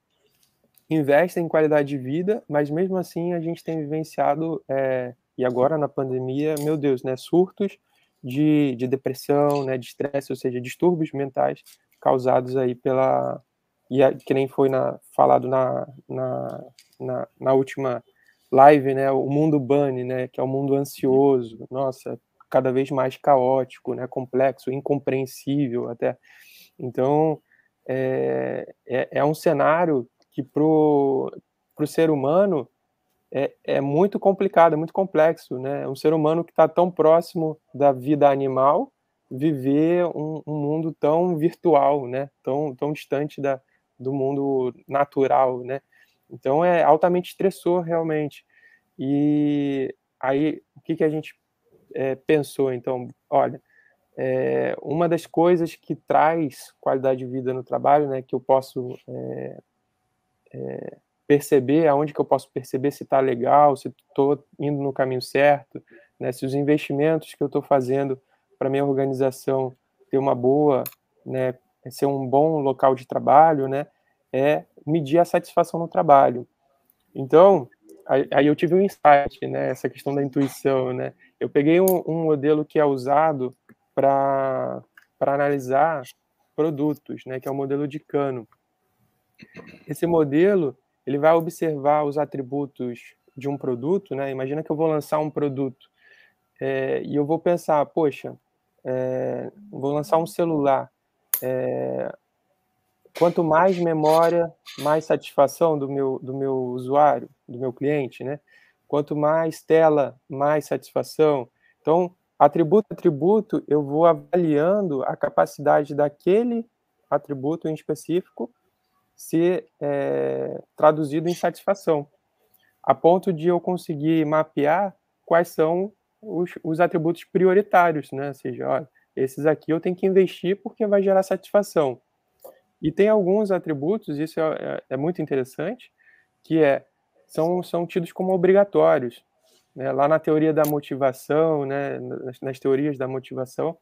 investem em qualidade de vida, mas mesmo assim a gente tem vivenciado, é, e agora na pandemia, meu Deus, né, surtos de, de depressão, né, de estresse, ou seja, distúrbios mentais causados aí pela e a, que nem foi na, falado na, na, na, na, última live, né, o mundo bunny, né, que é o mundo ansioso, nossa, cada vez mais caótico, né, complexo, incompreensível até. Então, é, é, é um cenário que para o ser humano é, é muito complicado, é muito complexo, né? Um ser humano que está tão próximo da vida animal viver um, um, mundo tão virtual, né? Tão, tão distante da, do mundo natural, né? Então é altamente estressor realmente. E aí o que, que a gente é, pensou? Então, olha, é, uma das coisas que traz qualidade de vida no trabalho, né? Que eu posso é, é perceber aonde que eu posso perceber se está legal, se estou indo no caminho certo, né, se os investimentos que eu estou fazendo para minha organização ter uma boa, né, ser um bom local de trabalho, né, é medir a satisfação no trabalho. Então, aí eu tive um insight, né, essa questão da intuição, né, eu peguei um, um modelo que é usado para analisar produtos, né, que é o modelo de Cano. Esse modelo ele vai observar os atributos de um produto, né? Imagina que eu vou lançar um produto é, e eu vou pensar, poxa, é, vou lançar um celular. É, quanto mais memória, mais satisfação do meu, do meu usuário, do meu cliente, né? Quanto mais tela, mais satisfação. Então, atributo a atributo, eu vou avaliando a capacidade daquele atributo em específico ser é, traduzido em satisfação, a ponto de eu conseguir mapear quais são os, os atributos prioritários, né? Ou seja, olha, esses aqui eu tenho que investir porque vai gerar satisfação. E tem alguns atributos, isso é, é, é muito interessante, que é, são, são tidos como obrigatórios. Né? Lá na teoria da motivação, né? nas, nas teorias da motivação,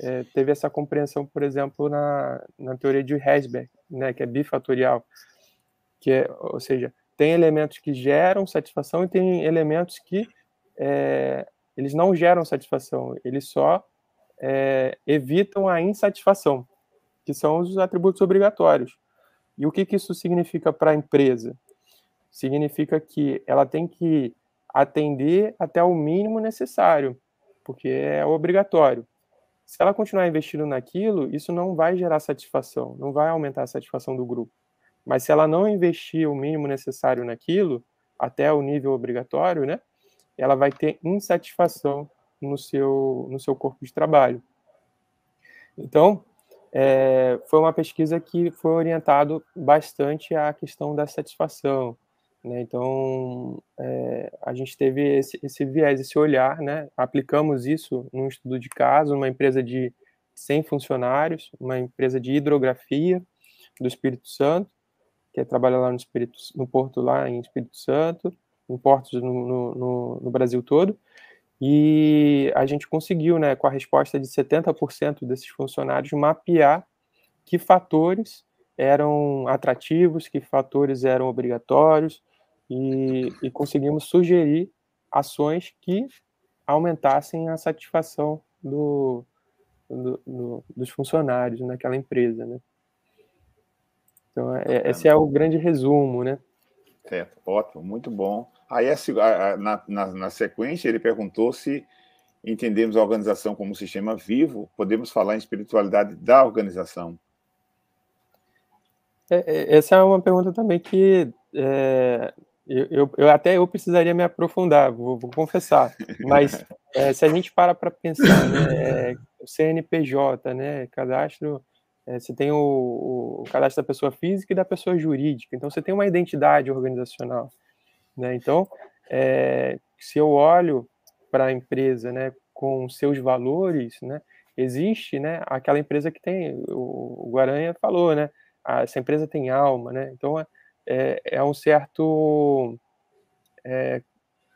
é, teve essa compreensão, por exemplo, na, na teoria de Herzberg, né, que é bifatorial, que é, ou seja, tem elementos que geram satisfação e tem elementos que é, eles não geram satisfação, eles só é, evitam a insatisfação, que são os atributos obrigatórios. E o que, que isso significa para a empresa? Significa que ela tem que atender até o mínimo necessário, porque é obrigatório se ela continuar investindo naquilo, isso não vai gerar satisfação, não vai aumentar a satisfação do grupo. Mas se ela não investir o mínimo necessário naquilo, até o nível obrigatório, né, ela vai ter insatisfação no seu, no seu corpo de trabalho. Então, é, foi uma pesquisa que foi orientado bastante à questão da satisfação, né? Então, é, a gente teve esse, esse, viés, esse olhar, né? aplicamos isso num estudo de caso, numa empresa de 100 funcionários, uma empresa de hidrografia do Espírito Santo, que trabalha lá no, Espírito, no porto lá em Espírito Santo, em portos no, no, no Brasil todo, e a gente conseguiu, né, com a resposta de 70% desses funcionários, mapear que fatores eram atrativos, que fatores eram obrigatórios, e, e conseguimos sugerir ações que aumentassem a satisfação do, do, do, dos funcionários naquela empresa, né? Então, é, esse é o grande resumo, né? Certo, ótimo, muito bom. Aí, na, na, na sequência, ele perguntou se entendemos a organização como um sistema vivo, podemos falar em espiritualidade da organização. É, é essa é uma pergunta também que é, eu, eu, até eu precisaria me aprofundar, vou, vou confessar. Mas é, se a gente para para pensar, né, é, o CNPJ, né, cadastro, é, você tem o, o, cadastro da pessoa física e da pessoa jurídica. Então você tem uma identidade organizacional, né? Então, é, se eu olho para a empresa, né, com seus valores, né, existe, né, aquela empresa que tem, o, o Guaranha falou, né, essa empresa tem alma, né? Então é, é um certo é,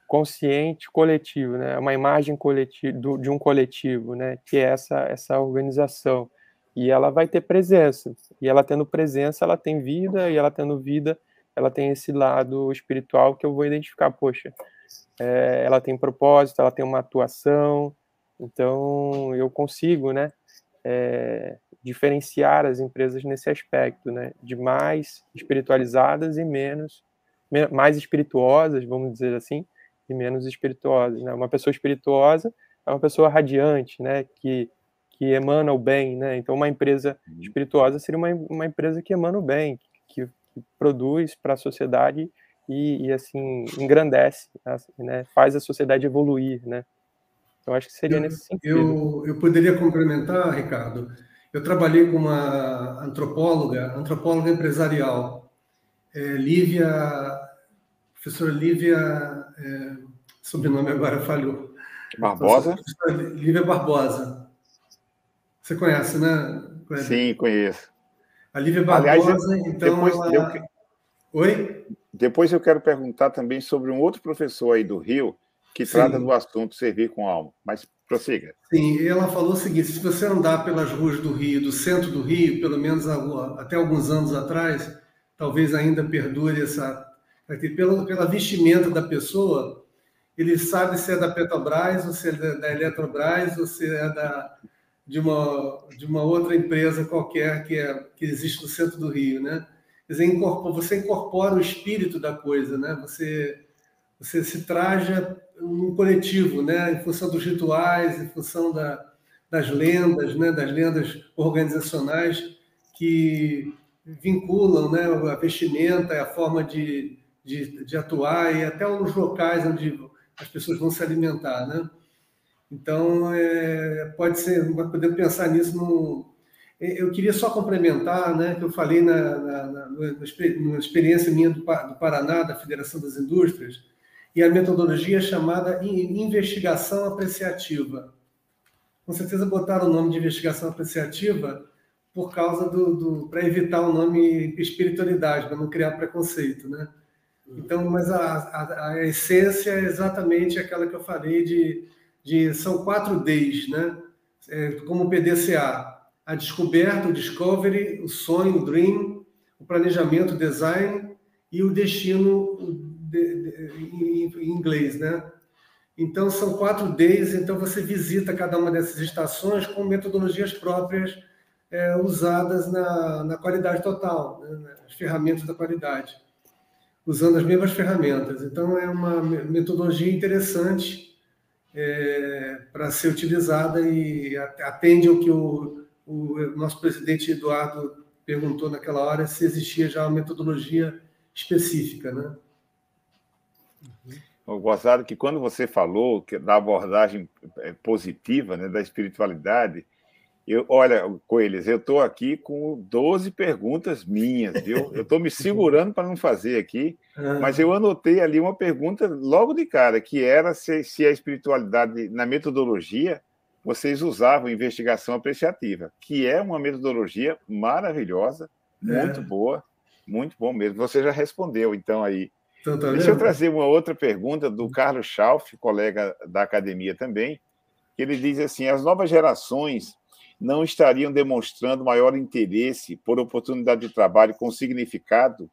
consciente coletivo, né? Uma imagem coletiva de um coletivo, né? Que é essa essa organização e ela vai ter presença e ela tendo presença ela tem vida e ela tendo vida ela tem esse lado espiritual que eu vou identificar, poxa, é, ela tem propósito, ela tem uma atuação, então eu consigo, né? É, diferenciar as empresas nesse aspecto, né, de mais espiritualizadas e menos mais espirituosas, vamos dizer assim, e menos espirituosas. Né? Uma pessoa espirituosa é uma pessoa radiante, né? Que, que emana o bem, né? Então, uma empresa uhum. espirituosa seria uma, uma empresa que emana o bem, que, que produz para a sociedade e, e, assim, engrandece, né? Faz a sociedade evoluir, né? Então, acho que seria eu, nesse sentido. Eu, eu poderia complementar, Ricardo. Eu trabalhei com uma antropóloga, antropóloga empresarial, é, Lívia, professora Lívia, é, sobrenome agora falhou. Barbosa? Lívia Barbosa. Você conhece, né? Sim, conheço. A Lívia Barbosa, Aliás, então. Depois, ela... eu... Oi? Depois eu quero perguntar também sobre um outro professor aí do Rio, que Sim. trata do assunto servir com alma. Mas prossiga. Sim, ela falou o seguinte: se você andar pelas ruas do Rio, do centro do Rio, pelo menos até alguns anos atrás, talvez ainda perdure essa. Pela, pela vestimenta da pessoa, ele sabe se é da Petrobras, ou se é da Eletrobras, ou se é da, de, uma, de uma outra empresa qualquer que, é, que existe no centro do Rio, né? Quer dizer, incorpora, você incorpora o espírito da coisa, né? Você, você se traja um coletivo, né? Em função dos rituais, em função da, das lendas, né? Das lendas organizacionais que vinculam, né? A vestimenta, a forma de, de, de atuar e até os locais onde as pessoas vão se alimentar, né? Então, é, pode ser, podemos pensar nisso no, eu queria só complementar, né, que eu falei na, na, na, na experiência minha do, do, Paraná, da Federação das Indústrias, e a metodologia chamada investigação apreciativa. Com certeza botaram o nome de investigação apreciativa por causa do, do para evitar o nome espiritualidade, para não criar preconceito, né? Então, mas a, a, a, essência é exatamente aquela que eu falei de, de são quatro Ds, né? É, como o PDCA, a descoberta, o discovery, o sonho, o dream, o planejamento, o design e o destino de, de, em, inglês, né? Então são quatro Ds, então você visita cada uma dessas estações com metodologias próprias é, usadas na, na qualidade total, né? as ferramentas da qualidade usando as mesmas ferramentas. Então, é uma metodologia interessante é, para ser utilizada e atende ao que o, o, nosso presidente Eduardo perguntou naquela hora, se existia já uma metodologia específica, né? Uhum. Gozado que quando você falou da abordagem é, positiva, né, da espiritualidade, eu, olha, Coelhos, eu estou aqui com 12 perguntas minhas, viu? Eu estou me segurando para não fazer aqui, ah. mas eu anotei ali uma pergunta logo de cara, que era se, se a espiritualidade, na metodologia, vocês usavam investigação apreciativa, que é uma metodologia maravilhosa, é. muito boa, muito bom mesmo. Você já respondeu, então, aí. Então, tá Deixa eu trazer uma outra pergunta do Carlos Schauf, colega da academia também, que ele diz assim: as novas gerações não estariam demonstrando maior interesse por oportunidade de trabalho com significado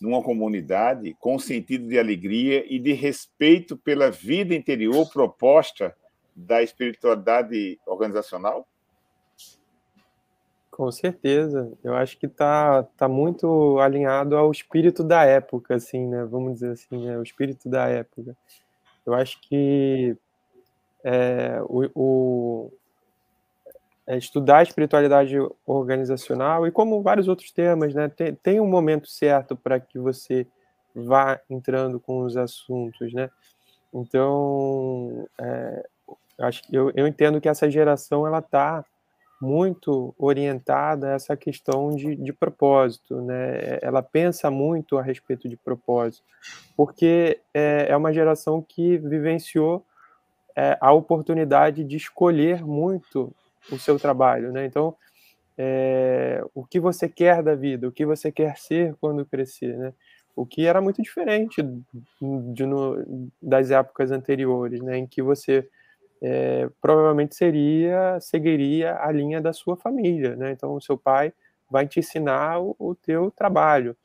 numa comunidade, com sentido de alegria e de respeito pela vida interior proposta da espiritualidade organizacional? Com certeza, eu acho que está tá muito alinhado ao espírito da época, assim, né? Vamos dizer assim, né? o espírito da época. Eu acho que é, o, o, é, estudar a espiritualidade organizacional e como vários outros temas, né? Tem, tem um momento certo para que você vá entrando com os assuntos, né? Então, é, acho eu, eu entendo que essa geração ela está muito orientada a essa questão de, de propósito, né? Ela pensa muito a respeito de propósito, porque é, é uma geração que vivenciou é, a oportunidade de escolher muito o seu trabalho, né? Então, é, o que você quer da vida, o que você quer ser quando crescer, né? O que era muito diferente de, no, das épocas anteriores, né? Em que você é, provavelmente seria, seguiria a linha da sua família, né? Então, o seu pai vai te ensinar o, o teu trabalho,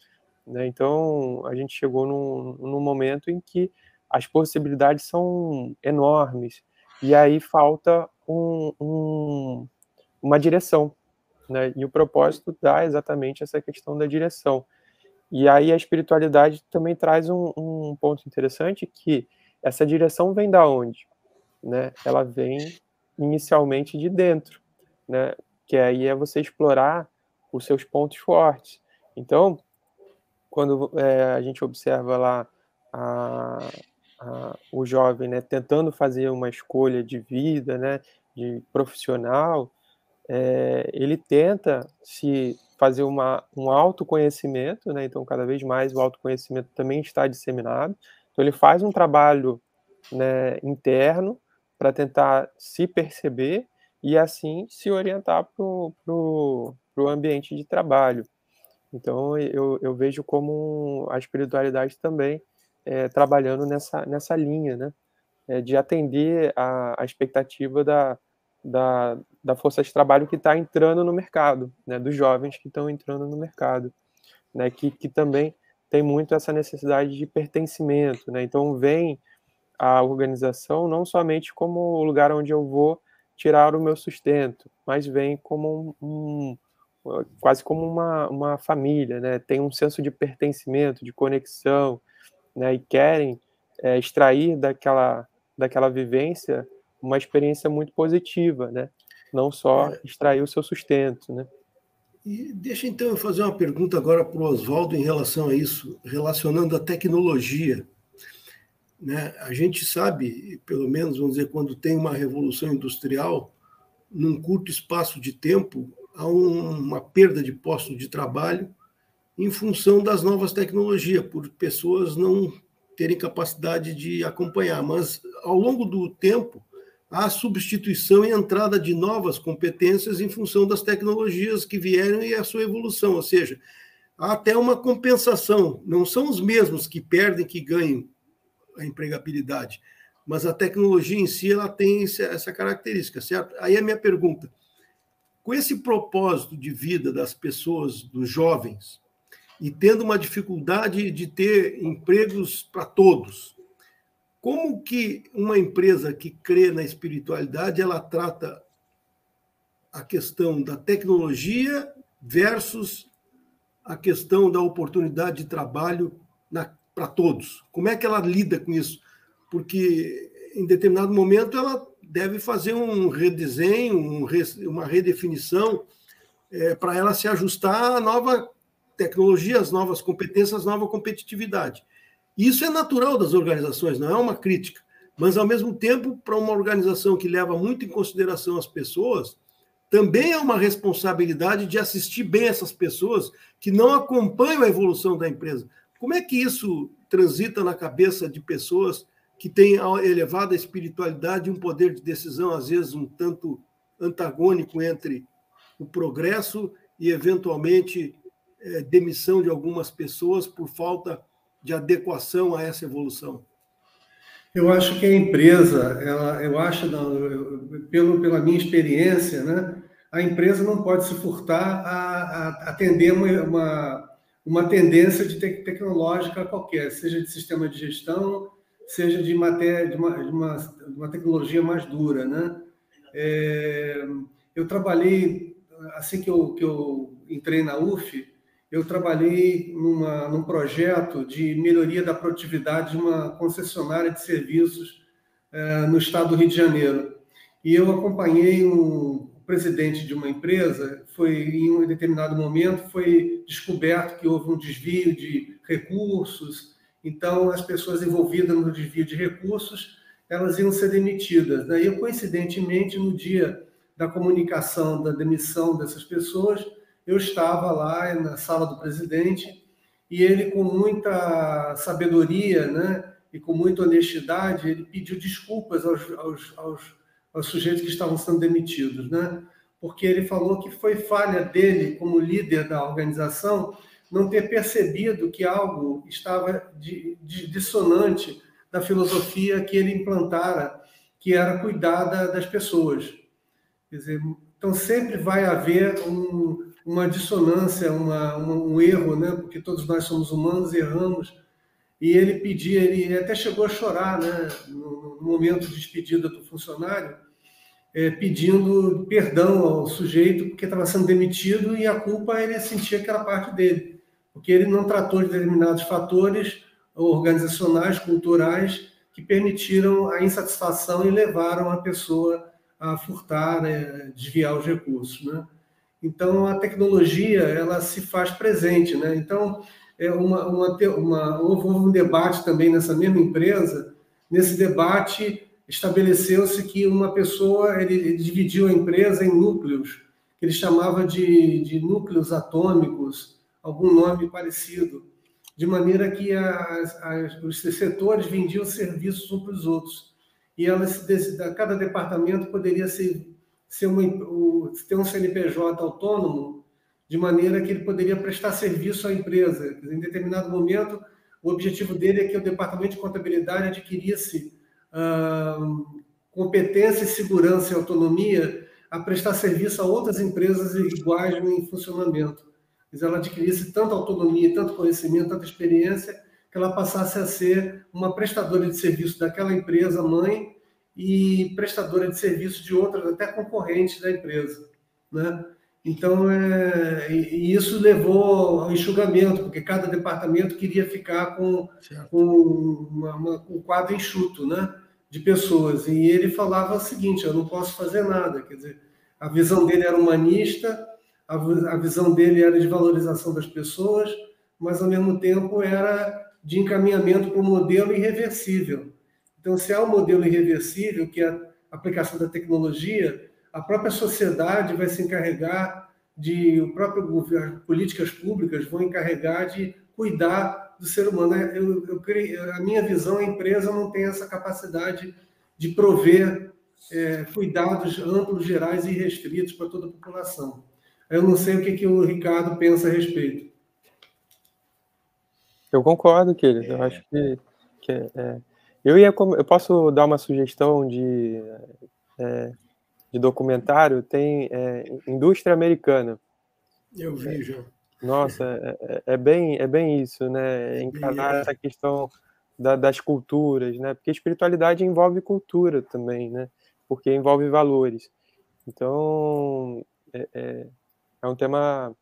né? Então, a gente chegou num, num momento em que as possibilidades são enormes, e aí falta um, um, uma direção, né? E o propósito dá exatamente essa questão da direção. E aí a espiritualidade também traz um, um ponto interessante que essa direção vem da onde? Né? Ela vem inicialmente de dentro, né? Que aí é você explorar os seus pontos fortes. Então, quando é, a gente observa lá a, a, o jovem, né, tentando fazer uma escolha de vida, né, de profissional, é, ele tenta se fazer uma, um autoconhecimento, né, então cada vez mais o autoconhecimento também está disseminado. Então ele faz um trabalho né, interno para tentar se perceber e assim se orientar para o ambiente de trabalho. Então eu, eu vejo como a espiritualidade também é, trabalhando nessa, nessa linha, né? É, de atender a, a expectativa da, da, da força de trabalho que está entrando no mercado, né? dos jovens que estão entrando no mercado, né? que, que também tem muito essa necessidade de pertencimento. Né? Então, vem a organização não somente como o lugar onde eu vou tirar o meu sustento, mas vem como um, um quase como uma, uma família, né? Tem um senso de pertencimento, de conexão, né, e querem é, extrair daquela, daquela vivência uma experiência muito positiva, né? não só é. extrair o seu sustento. Né? E deixa então eu fazer uma pergunta agora para o Oswaldo em relação a isso, relacionando a tecnologia. Né? A gente sabe, pelo menos, vamos dizer, quando tem uma revolução industrial, num curto espaço de tempo, há um, uma perda de postos de trabalho em função das novas tecnologias, por pessoas não terem capacidade de acompanhar. Mas, ao longo do tempo, há substituição e entrada de novas competências em função das tecnologias que vieram e a sua evolução. Ou seja, há até uma compensação. Não são os mesmos que perdem que ganham a empregabilidade, mas a tecnologia em si ela tem essa característica, certo? Aí a minha pergunta: com esse propósito de vida das pessoas, dos jovens, e tendo uma dificuldade de ter empregos para todos. Como que uma empresa que crê na espiritualidade, ela trata a questão da tecnologia versus a questão da oportunidade de trabalho para todos? Como é que ela lida com isso? Porque em determinado momento ela deve fazer um redesenho, um, uma redefinição é, para ela se ajustar à nova tecnologias, novas competências, nova competitividade. Isso é natural das organizações, não é uma crítica. Mas, ao mesmo tempo, para uma organização que leva muito em consideração as pessoas, também é uma responsabilidade de assistir bem essas pessoas que não acompanham a evolução da empresa. Como é que isso transita na cabeça de pessoas que têm elevada espiritualidade e um poder de decisão, às vezes, um tanto antagônico entre o progresso e, eventualmente, é, demissão de algumas pessoas por falta de adequação a essa evolução? Eu acho que a empresa, ela, eu acho, não, eu, pelo, pela minha experiência, né, a empresa não pode se furtar a, a atender uma, uma, uma tendência de te, tecnológica qualquer, seja de sistema de gestão, seja de matéria, de uma, de uma, uma tecnologia mais dura, né? É, eu trabalhei assim que eu, que eu entrei na UF, eu trabalhei numa, num projeto de melhoria da produtividade de uma concessionária de serviços é, no estado do Rio de Janeiro. E eu acompanhei um presidente de uma empresa, foi em um determinado momento foi descoberto que houve um desvio de recursos, então as pessoas envolvidas no desvio de recursos, elas iam ser demitidas. Daí, eu, coincidentemente, no dia da comunicação da demissão dessas pessoas, eu estava lá na sala do presidente e ele, com muita sabedoria né, e com muita honestidade, ele pediu desculpas aos, aos, aos, aos sujeitos que estavam sendo demitidos, né? porque ele falou que foi falha dele, como líder da organização, não ter percebido que algo estava de, de dissonante da filosofia que ele implantara, que era cuidar das pessoas. Quer dizer, então sempre vai haver um, uma dissonância, uma, um erro, né? porque todos nós somos humanos erramos. E ele pedia, ele até chegou a chorar né? no, no momento de despedida do funcionário, é, pedindo perdão ao sujeito porque estava sendo demitido e a culpa ele sentia que era parte dele. porque ele não tratou de determinados fatores organizacionais, culturais, que permitiram a insatisfação e levaram a pessoa a furtar, né, desviar os recursos. Né? Então, a tecnologia ela se faz presente. Né? Então, é uma, uma, uma, houve um debate também nessa mesma empresa. Nesse debate, estabeleceu-se que uma pessoa ele, ele, dividiu a empresa em núcleos, que ele chamava de, de núcleos atômicos, algum nome parecido de maneira que as, as, os setores vendiam serviços uns para os outros. E elas, cada departamento poderia ser, ser uma, ter um CNPJ autônomo, de maneira que ele poderia prestar serviço à empresa. Em determinado momento, o objetivo dele é que o departamento de contabilidade adquirisse competência, segurança e autonomia a prestar serviço a outras empresas iguais em funcionamento ela adquirisse tanta autonomia, tanto conhecimento, tanta experiência, que ela passasse a ser uma prestadora de serviço daquela empresa mãe e prestadora de serviço de outras, até concorrentes da empresa. Né? Então, é, e isso levou ao enxugamento, porque cada departamento queria ficar com, com uma, uma, um quadro enxuto né, de pessoas. E ele falava o seguinte: eu não posso fazer nada. Quer dizer, a visão dele era humanista, a, visão dele era de valorização das pessoas, mas ao mesmo tempo era de encaminhamento para um modelo irreversível. Então, se há um modelo irreversível, que é a aplicação da tecnologia, a própria sociedade vai se encarregar de, o próprio governo, políticas públicas vão encarregar de cuidar do ser humano. Eu, eu, a minha visão, a empresa não tem essa capacidade de prover é, cuidados amplos, gerais e restritos para toda a população. Eu não sei o que, que o Ricardo pensa a respeito. Eu concordo, querido. Eu acho que, que é, é eu ia, eu posso dar uma sugestão de, é, de documentário. Tem é, indústria americana. Eu vi já. Nossa, é, é, é bem, é bem isso, né? Encarar essa questão da, das culturas, né? Porque espiritualidade envolve cultura também, né? Porque envolve valores. Então, é, é um tema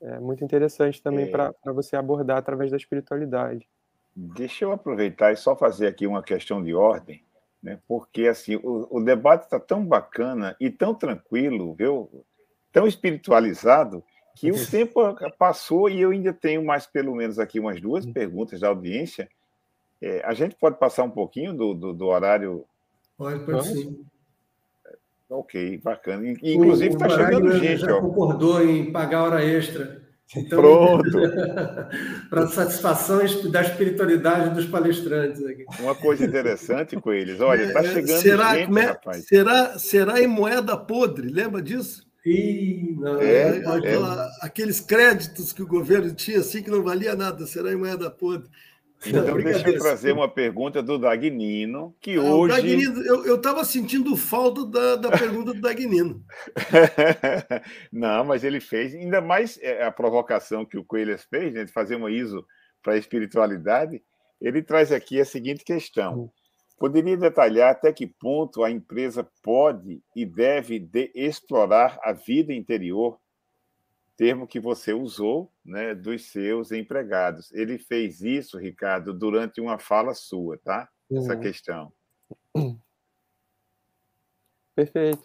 é, muito interessante também é... para você abordar através da espiritualidade. Deixa eu aproveitar e só fazer aqui uma questão de ordem, né? porque assim o, o debate está tão bacana e tão tranquilo, viu? tão espiritualizado, que o tempo passou e eu ainda tenho mais pelo menos aqui umas duas perguntas da audiência. É, a gente pode passar um pouquinho do, do, do horário? Pode, pode sim. Ok, bacana. Inclusive está chegando gente. Já ó. concordou em pagar hora extra. Então, Pronto. para satisfação da espiritualidade dos palestrantes aqui. Uma coisa interessante com eles, olha, está é, chegando será, gente, é, rapaz. Será, será em moeda podre, lembra disso? Não, é, é, aquela, aqueles créditos que o governo tinha assim que não valia nada, será em moeda podre. Então, deixa eu trazer uma pergunta do Dagnino, que ah, hoje. Dagnino, eu estava sentindo falta da, da pergunta do Dagnino. Não, mas ele fez, ainda mais é, a provocação que o Coelho fez, né, de fazer uma ISO para a espiritualidade. Ele traz aqui a seguinte questão. Poderia detalhar até que ponto a empresa pode e deve de explorar a vida interior termo que você usou né, dos seus empregados. Ele fez isso, Ricardo, durante uma fala sua, tá? Essa uhum. questão. Perfeito.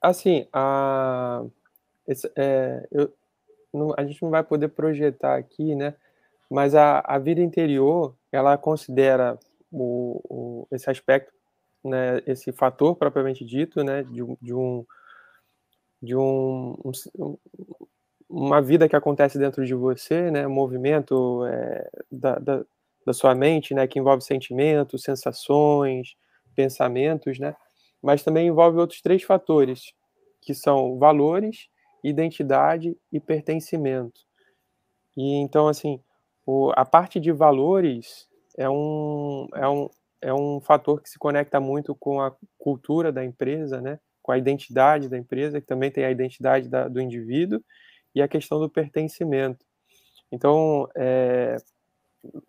Assim, a, esse, é, eu, não, a gente não vai poder projetar aqui, né? Mas a, a vida interior, ela considera o, o, esse aspecto, né, esse fator propriamente dito, né, de, de um de um, um, uma vida que acontece dentro de você, né, movimento é, da, da, da, sua mente, né, que envolve sentimentos, sensações, pensamentos, né, mas também envolve outros três fatores, que são valores, identidade e pertencimento. E então, assim, o, a parte de valores é um, é, um, é um fator que se conecta muito com a cultura da empresa, né, com a identidade da empresa, que também tem a identidade da, do indivíduo, e a questão do pertencimento. Então, é,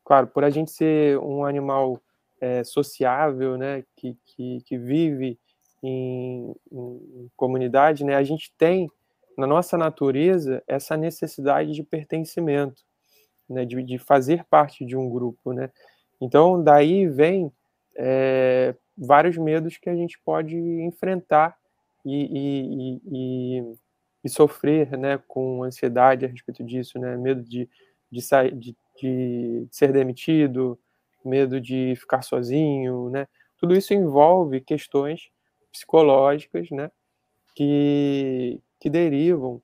claro, por a gente ser um animal é, sociável, né, que, que, que vive em, em, comunidade, né, a gente tem na nossa natureza essa necessidade de pertencimento, né, de, de fazer parte de um grupo, né? Então daí vem é, vários medos que a gente pode enfrentar e, e, e, e, sofrer, né, com ansiedade a respeito disso, né? Medo de, de, sair, de, de ser demitido, medo de ficar sozinho, né? Tudo isso envolve questões psicológicas, né? Que, que derivam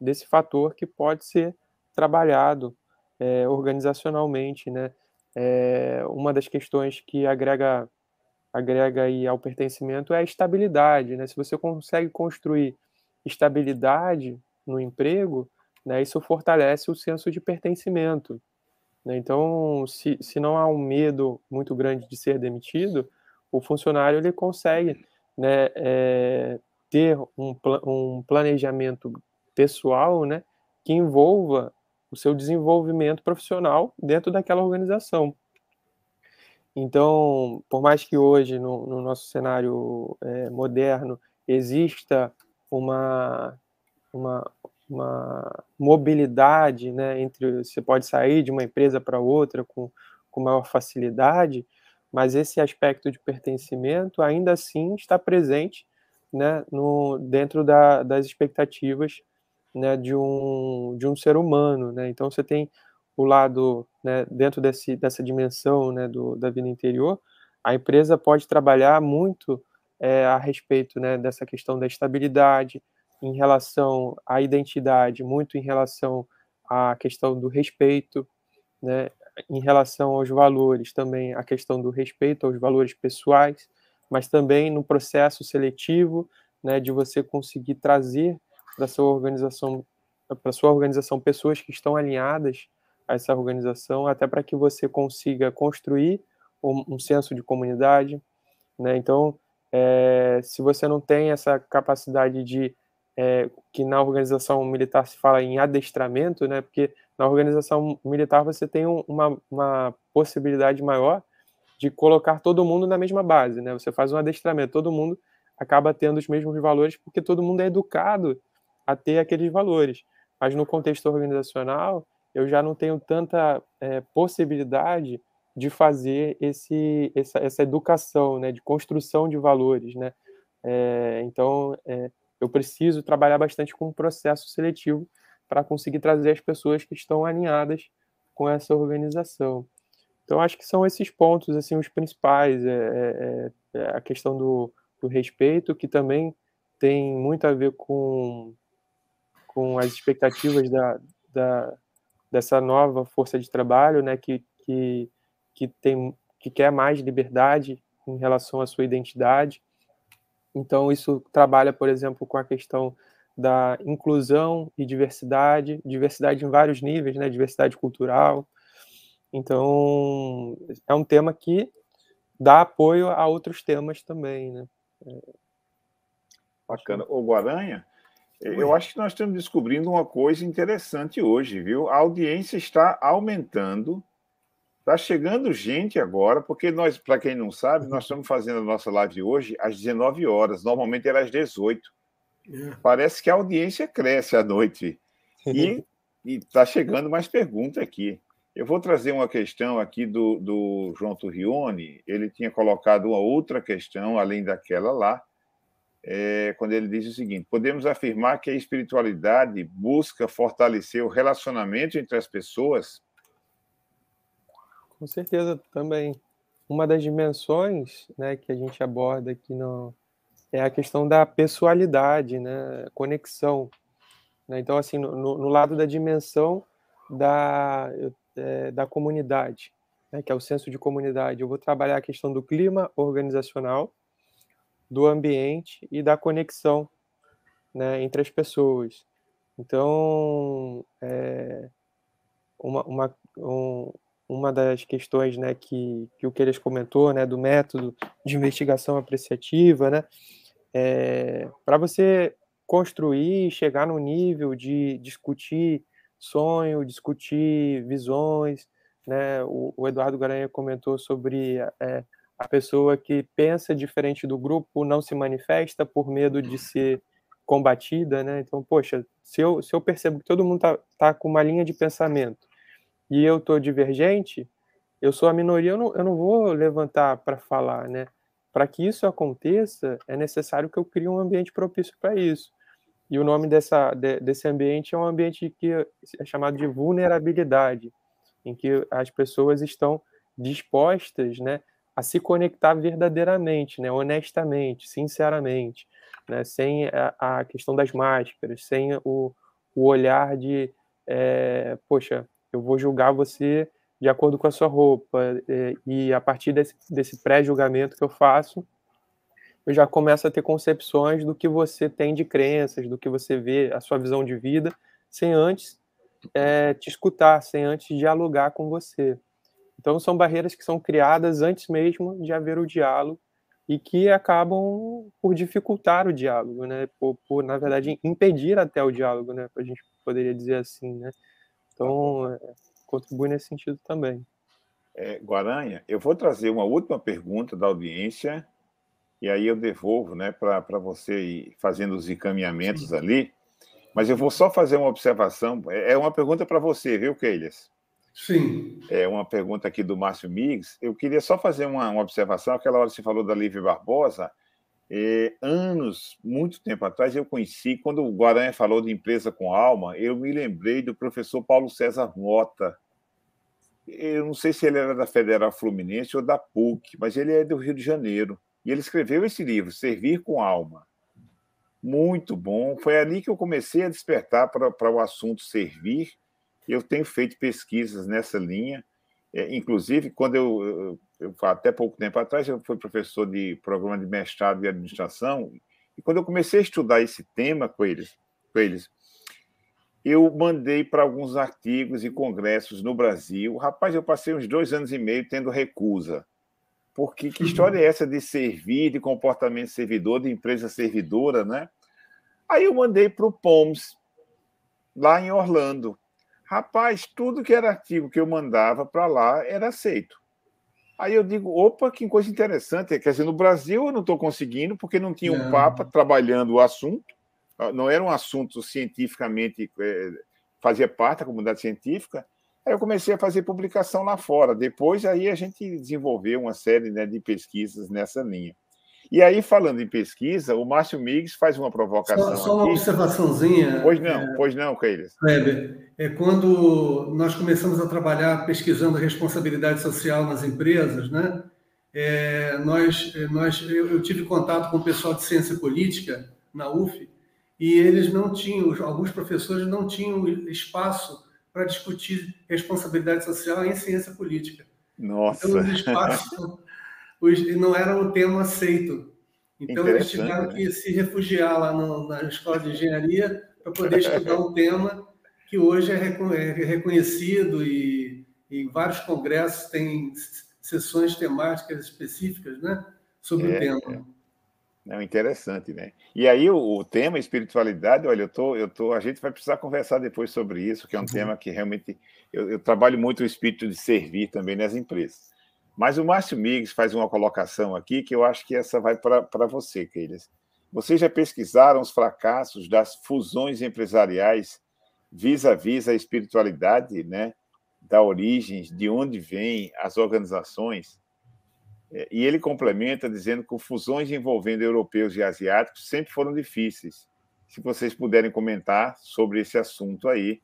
desse fator que pode ser trabalhado é, organizacionalmente, né? É, uma das questões que agrega agrega aí ao pertencimento é a estabilidade, né? Se você consegue construir estabilidade no emprego, né, isso fortalece o senso de pertencimento. Né? Então, se, se não há um medo muito grande de ser demitido, o funcionário ele consegue né, é, ter um, um planejamento pessoal né, que envolva o seu desenvolvimento profissional dentro daquela organização. Então, por mais que hoje, no, no nosso cenário é, moderno, exista uma, uma, uma mobilidade né, entre você pode sair de uma empresa para outra com, com maior facilidade, mas esse aspecto de pertencimento ainda assim está presente né, no, dentro da, das expectativas né, de, um, de um ser humano. Né? Então, você tem o lado, né, dentro desse, dessa dimensão né, do, da vida interior, a empresa pode trabalhar muito é, a respeito né, dessa questão da estabilidade, em relação à identidade, muito em relação à questão do respeito, né, em relação aos valores, também a questão do respeito aos valores pessoais, mas também no processo seletivo, né, de você conseguir trazer para sua organização, para sua organização pessoas que estão alinhadas a essa organização, até para que você consiga construir um, um senso de comunidade, né? Então, é, se você não tem essa capacidade de é, que na organização militar se fala em adestramento, né? Porque na organização militar você tem um, uma, uma possibilidade maior de colocar todo mundo na mesma base, né? Você faz um adestramento, todo mundo acaba tendo os mesmos valores porque todo mundo é educado a ter aqueles valores. Mas no contexto organizacional, eu já não tenho tanta é, possibilidade de fazer esse, essa, essa educação, né, de construção de valores, né. É, então, é, eu preciso trabalhar bastante com o processo seletivo para conseguir trazer as pessoas que estão alinhadas com essa organização. Então, acho que são esses pontos assim os principais. É, é, é, é a questão do, do, respeito, que também tem muito a ver com, com as expectativas da, da, dessa nova força de trabalho, né, que, que, que, tem, que quer mais liberdade em relação à sua identidade, então, isso trabalha, por exemplo, com a questão da inclusão e diversidade, diversidade em vários níveis, né? diversidade cultural. Então, é um tema que dá apoio a outros temas também. Né? Bacana. O Guaranha, eu acho que nós estamos descobrindo uma coisa interessante hoje, viu? A audiência está aumentando Está chegando gente agora, porque nós, para quem não sabe, nós estamos fazendo a nossa live hoje às 19 horas, normalmente era às 18. É. Parece que a audiência cresce à noite. E está chegando mais perguntas aqui. Eu vou trazer uma questão aqui do, do João Turrione. Ele tinha colocado uma outra questão, além daquela lá, é, quando ele diz o seguinte: podemos afirmar que a espiritualidade busca fortalecer o relacionamento entre as pessoas com certeza também. Uma das dimensões né, que a gente aborda aqui no, é a questão da pessoalidade, né, conexão. Né? Então, assim, no, no, lado da dimensão da, é, da comunidade, né, que é o senso de comunidade, eu vou trabalhar a questão do clima organizacional, do ambiente e da conexão né, entre as pessoas. Então, é, uma, uma, um, uma das questões né, que, que o Queiras comentou, né, do método de investigação apreciativa, né, é, para você construir, chegar no nível de discutir sonho, discutir visões, né, o, o Eduardo Garanha comentou sobre é, a pessoa que pensa diferente do grupo não se manifesta por medo de ser combatida, né? Então, poxa, se eu, se eu percebo que todo mundo tá, tá com uma linha de pensamento e eu tô divergente, eu sou a minoria, eu não, eu não vou levantar para falar, né? Para que isso aconteça, é necessário que eu crie um ambiente propício para isso. E o nome dessa, de, desse ambiente é um ambiente que é chamado de vulnerabilidade, em que as pessoas estão dispostas né, a se conectar verdadeiramente, né, honestamente, sinceramente, né, sem a, a, questão das máscaras, sem o, o olhar de, é, poxa, eu vou julgar você de acordo com a sua roupa, é, e a partir desse, desse pré-julgamento que eu faço, eu já começo a ter concepções do que você tem de crenças, do que você vê, a sua visão de vida, sem antes é, te escutar, sem antes dialogar com você. Então, são barreiras que são criadas antes mesmo de haver o diálogo e que acabam por dificultar o diálogo, né? Por, por na verdade, impedir até o diálogo, né? A gente poderia dizer assim, né? Então, é, contribui nesse sentido também. É, Guaranha, eu vou trazer uma última pergunta da audiência e aí eu devolvo né, para você ir fazendo os encaminhamentos Sim. ali. Mas eu vou só fazer uma observação. É, é uma pergunta para você, viu, Keilas? Sim. É uma pergunta aqui do Márcio Miggs. Eu queria só fazer uma, uma observação. Aquela hora você falou da Lívia Barbosa, é, anos, muito tempo atrás, eu conheci, quando o Guaranha falou de empresa com alma, eu me lembrei do professor Paulo César Mota. Eu não sei se ele era da Federal Fluminense ou da PUC, mas ele é do Rio de Janeiro. E ele escreveu esse livro, Servir com Alma. Muito bom. Foi ali que eu comecei a despertar para o assunto servir. Eu tenho feito pesquisas nessa linha. É, inclusive, quando eu, eu, até pouco tempo atrás, eu fui professor de programa de mestrado em administração. E quando eu comecei a estudar esse tema com eles, com eles eu mandei para alguns artigos e congressos no Brasil. Rapaz, eu passei uns dois anos e meio tendo recusa porque que história é essa de servir, de comportamento servidor, de empresa servidora, né? Aí eu mandei para o POMS, lá em Orlando. Rapaz, tudo que era artigo que eu mandava para lá era aceito. Aí eu digo, opa, que coisa interessante. Quer dizer, no Brasil eu não estou conseguindo, porque não tinha um Papa trabalhando o assunto, não era um assunto cientificamente, é, fazia parte da comunidade científica, Aí eu comecei a fazer publicação lá fora. Depois, aí a gente desenvolveu uma série né, de pesquisas nessa linha. E aí, falando em pesquisa, o Márcio Miggs faz uma provocação. Só, só uma aqui. observaçãozinha. Pois não, é, pois não. Kleber, é quando nós começamos a trabalhar pesquisando responsabilidade social nas empresas, né? É, nós, é, nós, eu, eu tive contato com o pessoal de ciência política na UF e eles não tinham, alguns professores não tinham espaço para discutir responsabilidade social em ciência política. Nossa! Então, os espaços os, não era o tema aceito. Então, eles tiveram né? que se refugiar lá no, na escola de engenharia para poder estudar um tema que hoje é, é reconhecido e, e vários congressos têm sessões temáticas específicas né, sobre é, o tema. É. Não, interessante, né? E aí o, o, tema espiritualidade, olha, eu tô, eu tô, a gente vai precisar conversar depois sobre isso, que é um uhum. tema que realmente eu, eu, trabalho muito o espírito de servir também nas empresas. Mas o Márcio Miggs faz uma colocação aqui que eu acho que essa vai para você, Keilas. Vocês já pesquisaram os fracassos das fusões empresariais vis-à-vis -vis a espiritualidade, né? Da origem, de onde vêm as organizações? É, e ele complementa dizendo que fusões envolvendo europeus e asiáticos sempre foram difíceis. Se vocês puderem comentar sobre esse assunto aí,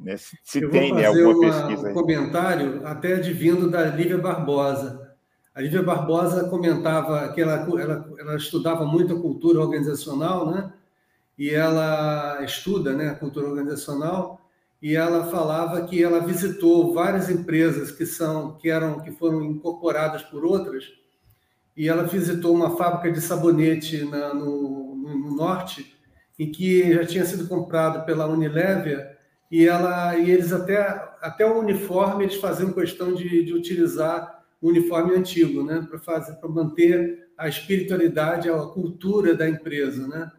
né? se, se tem né, alguma uma, pesquisa. Um comentário até advindo da Lívia Barbosa. A Lívia Barbosa comentava que ela, ela, ela estudava muito a cultura organizacional, né? E ela estuda né, a cultura organizacional e ela falava que ela visitou várias empresas que são que eram que foram incorporadas por outras e ela visitou uma fábrica de sabonete na, no, no, norte em que já tinha sido comprado pela Unilever e ela e eles até até o uniforme eles faziam questão de, de utilizar o uniforme antigo né para fazer para manter a espiritualidade a cultura da empresa né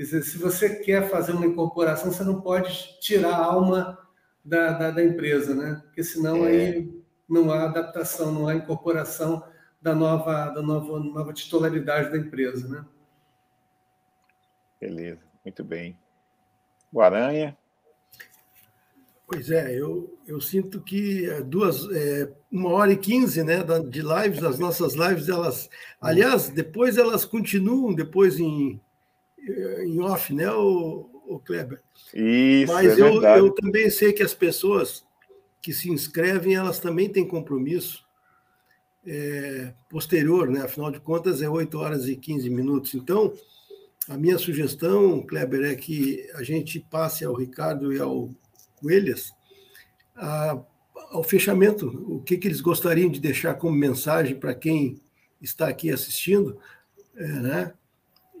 Quer dizer, se você quer fazer uma incorporação, você não pode tirar a alma da, da, da empresa, né? Porque senão é. aí não há adaptação, não há incorporação da nova, da nova, nova titularidade da empresa, né? Beleza. Muito bem. Guaranha. Pois é, eu, eu sinto que é duas, é, uma hora e quinze né, de lives, as nossas lives, elas. Aliás, depois elas continuam, depois em, em off, né, o, o Kleber? Isso, Mas é eu, eu também sei que as pessoas que se inscrevem, elas também têm compromisso é, posterior, né? afinal de contas, é 8 horas e 15 minutos. Então, a minha sugestão, Kleber, é que a gente passe ao Ricardo e ao Coelhas a, ao fechamento, o que, que eles gostariam de deixar como mensagem para quem está aqui assistindo, é, né?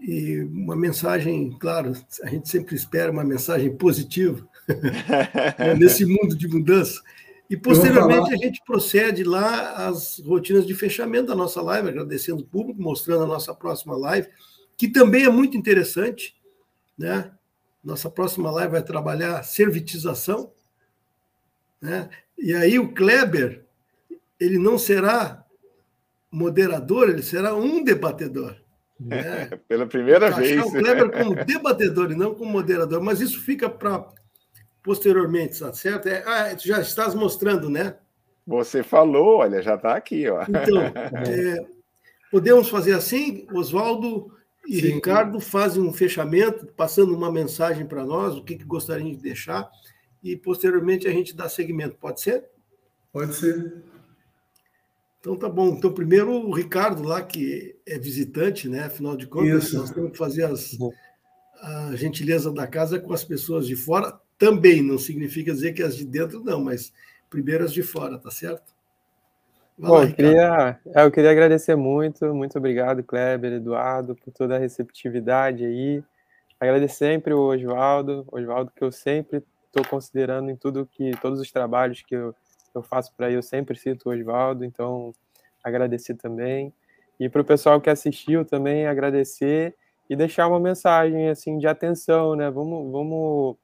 E uma mensagem, claro, a gente sempre espera uma mensagem positiva né, nesse mundo de mudança. E posteriormente a gente procede lá às rotinas de fechamento da nossa live, agradecendo o público, mostrando a nossa próxima live, que também é muito interessante, né? Nossa próxima live vai trabalhar servitização. Né? E aí o Kleber, ele não será moderador, ele será um debatedor. Né? Pela primeira vez. O Kleber como debatedor e não como moderador, mas isso fica para posteriormente, tá certo? É, ah, tu já estás mostrando, né? Você falou, olha, já está aqui. Ó. Então, é, podemos fazer assim, Oswaldo e Sim. Ricardo fazem um fechamento, passando uma mensagem para nós, o que, que gostariam de deixar, e posteriormente a gente dá seguimento. Pode ser? Pode ser. Então tá bom. Então, primeiro o Ricardo lá, que é visitante, né? Afinal de contas, Isso. nós temos que fazer as, a gentileza da casa com as pessoas de fora. Também não significa dizer que as de dentro não, mas primeiro as de fora, tá certo? Bom, eu queria, é, eu queria agradecer muito, muito obrigado, Kleber, Eduardo, por toda a receptividade aí. Agradecer sempre o Oswaldo, Oswaldo que eu sempre estou considerando em tudo que, todos os trabalhos que eu, eu faço para ele, eu sempre cito o Oswaldo, então agradecer também. E para o pessoal que assistiu também, agradecer e deixar uma mensagem assim de atenção, né? Vamos, vamos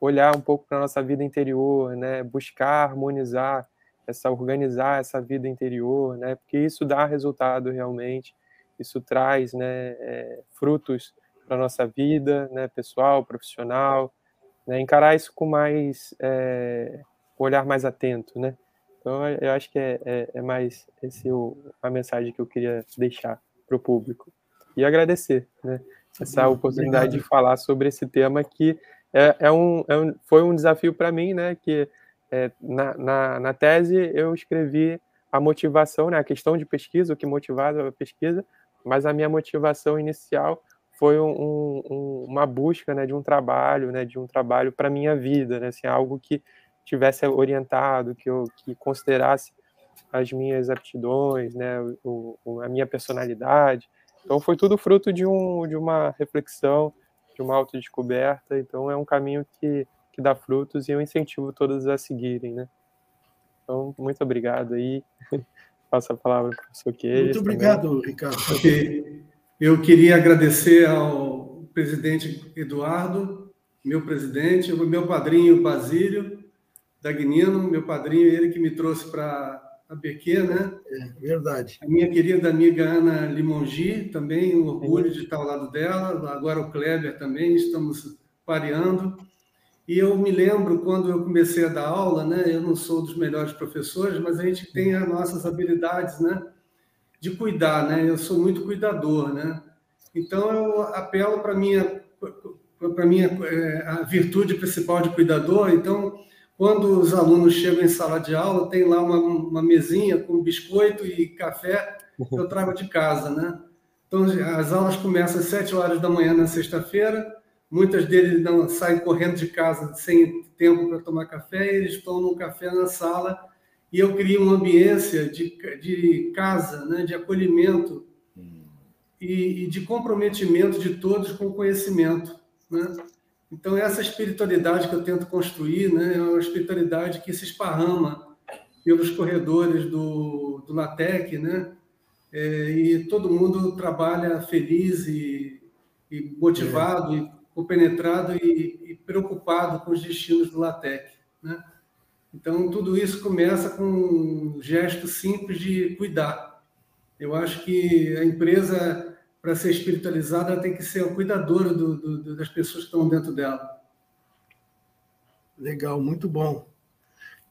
olhar um pouco para a nossa vida interior, né? Buscar harmonizar essa organizar essa vida interior, né? Porque isso dá resultado realmente, isso traz, né, é, frutos para nossa vida, né, pessoal, profissional, né? Encarar isso com mais é, olhar mais atento, né? Então eu acho que é, é, é mais esse o, a mensagem que eu queria deixar para o público e agradecer, né? Essa oportunidade Obrigado. de falar sobre esse tema que é, é, um, é um, foi um desafio para mim, né? Que é, na, na, na, tese eu escrevi a motivação, né, a questão de pesquisa, o que motivava a pesquisa, mas a minha motivação inicial foi um, um, uma busca né, de um trabalho, né, de um trabalho para minha vida, né, assim, algo que tivesse orientado, que eu que considerasse as minhas aptidões, né, o, o, a minha personalidade. Então foi tudo fruto de, um, de uma reflexão, de uma autodescoberta. Então é um caminho que que dá frutos e eu incentivo todos a seguirem, né? Então, muito obrigado aí. Passo a palavra para o professor. Muito obrigado, também. Ricardo. Eu queria agradecer ao presidente Eduardo, meu presidente, o meu padrinho Basílio Dagnino, meu padrinho, ele que me trouxe para a BQ, né? É, verdade. A minha querida amiga Ana Limongi, também um orgulho de estar ao lado dela, agora o Kleber também, estamos pareando. E eu me lembro quando eu comecei a dar aula, né? Eu não sou dos melhores professores, mas a gente tem as nossas habilidades, né? De cuidar, né? Eu sou muito cuidador, né? Então eu apelo para minha para minha é, a virtude principal de cuidador. Então, quando os alunos chegam em sala de aula, tem lá uma, uma mesinha com biscoito e café que eu trago de casa, né? Então, as aulas começam às sete horas da manhã na sexta-feira Muitas deles não saem correndo de casa sem tempo para tomar café, eles tomam um café na sala e eu crio uma ambiência de, de casa, né, de acolhimento e, e de comprometimento de todos com o conhecimento. Né? Então, essa espiritualidade que eu tento construir né, é uma espiritualidade que se esparrama pelos corredores do, do LATEC, né? É, e todo mundo trabalha feliz e, e motivado é. e compenetrado e, e preocupado com os destinos do LATEC. Né? Então, tudo isso começa com um gesto simples de cuidar. Eu acho que a empresa para ser espiritualizada, ela tem que ser a cuidadora do, do, das pessoas que estão dentro dela. Legal, muito bom.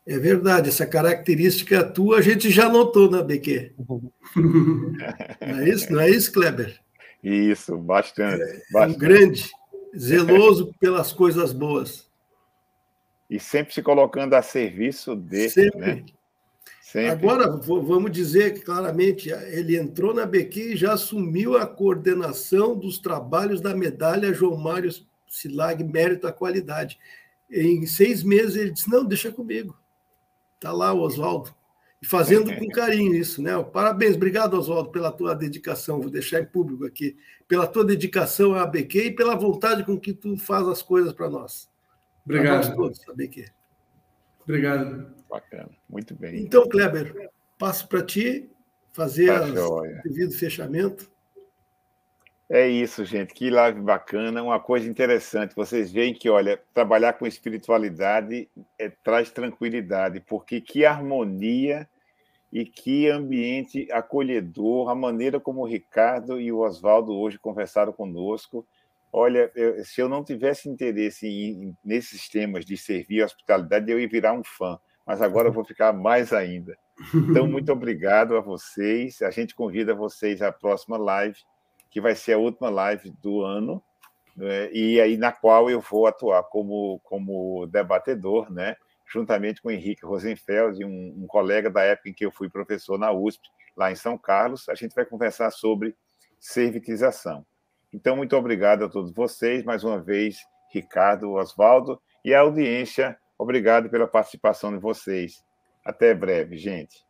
É verdade, essa característica tua a gente já notou na BQ. não é isso, não é isso, Kleber? Isso, bastante. É, bastante. um grande, zeloso pelas coisas boas. E sempre se colocando a serviço de. Sempre. Né? sempre. Agora, vamos dizer claramente, ele entrou na BQ e já assumiu a coordenação dos trabalhos da medalha João Mário Silag Mérito à Qualidade. Em seis meses ele disse: Não, deixa comigo. Está lá o Oswaldo. E fazendo com carinho isso, né? Parabéns, obrigado, Oswaldo, pela tua dedicação. Vou deixar em público aqui. Pela tua dedicação à ABQ e pela vontade com que tu faz as coisas para nós. Obrigado. Para nós todos, ABQ. Obrigado. Bacana, muito bem. Então, Kleber, passo para ti fazer tá o devido fechamento. É isso, gente. Que live bacana. Uma coisa interessante. Vocês veem que, olha, trabalhar com espiritualidade é, traz tranquilidade, porque que harmonia e que ambiente acolhedor, a maneira como o Ricardo e o Oswaldo hoje conversaram conosco. Olha, eu, se eu não tivesse interesse em, nesses temas de servir a hospitalidade, eu ia virar um fã, mas agora eu vou ficar mais ainda. Então, muito obrigado a vocês. A gente convida vocês à próxima live que vai ser a última live do ano, né, e aí na qual eu vou atuar como, como debatedor, né, juntamente com o Henrique Rosenfeld, um, um colega da época em que eu fui professor na USP, lá em São Carlos. A gente vai conversar sobre servitização. Então, muito obrigado a todos vocês, mais uma vez, Ricardo, Oswaldo, e a audiência, obrigado pela participação de vocês. Até breve, gente.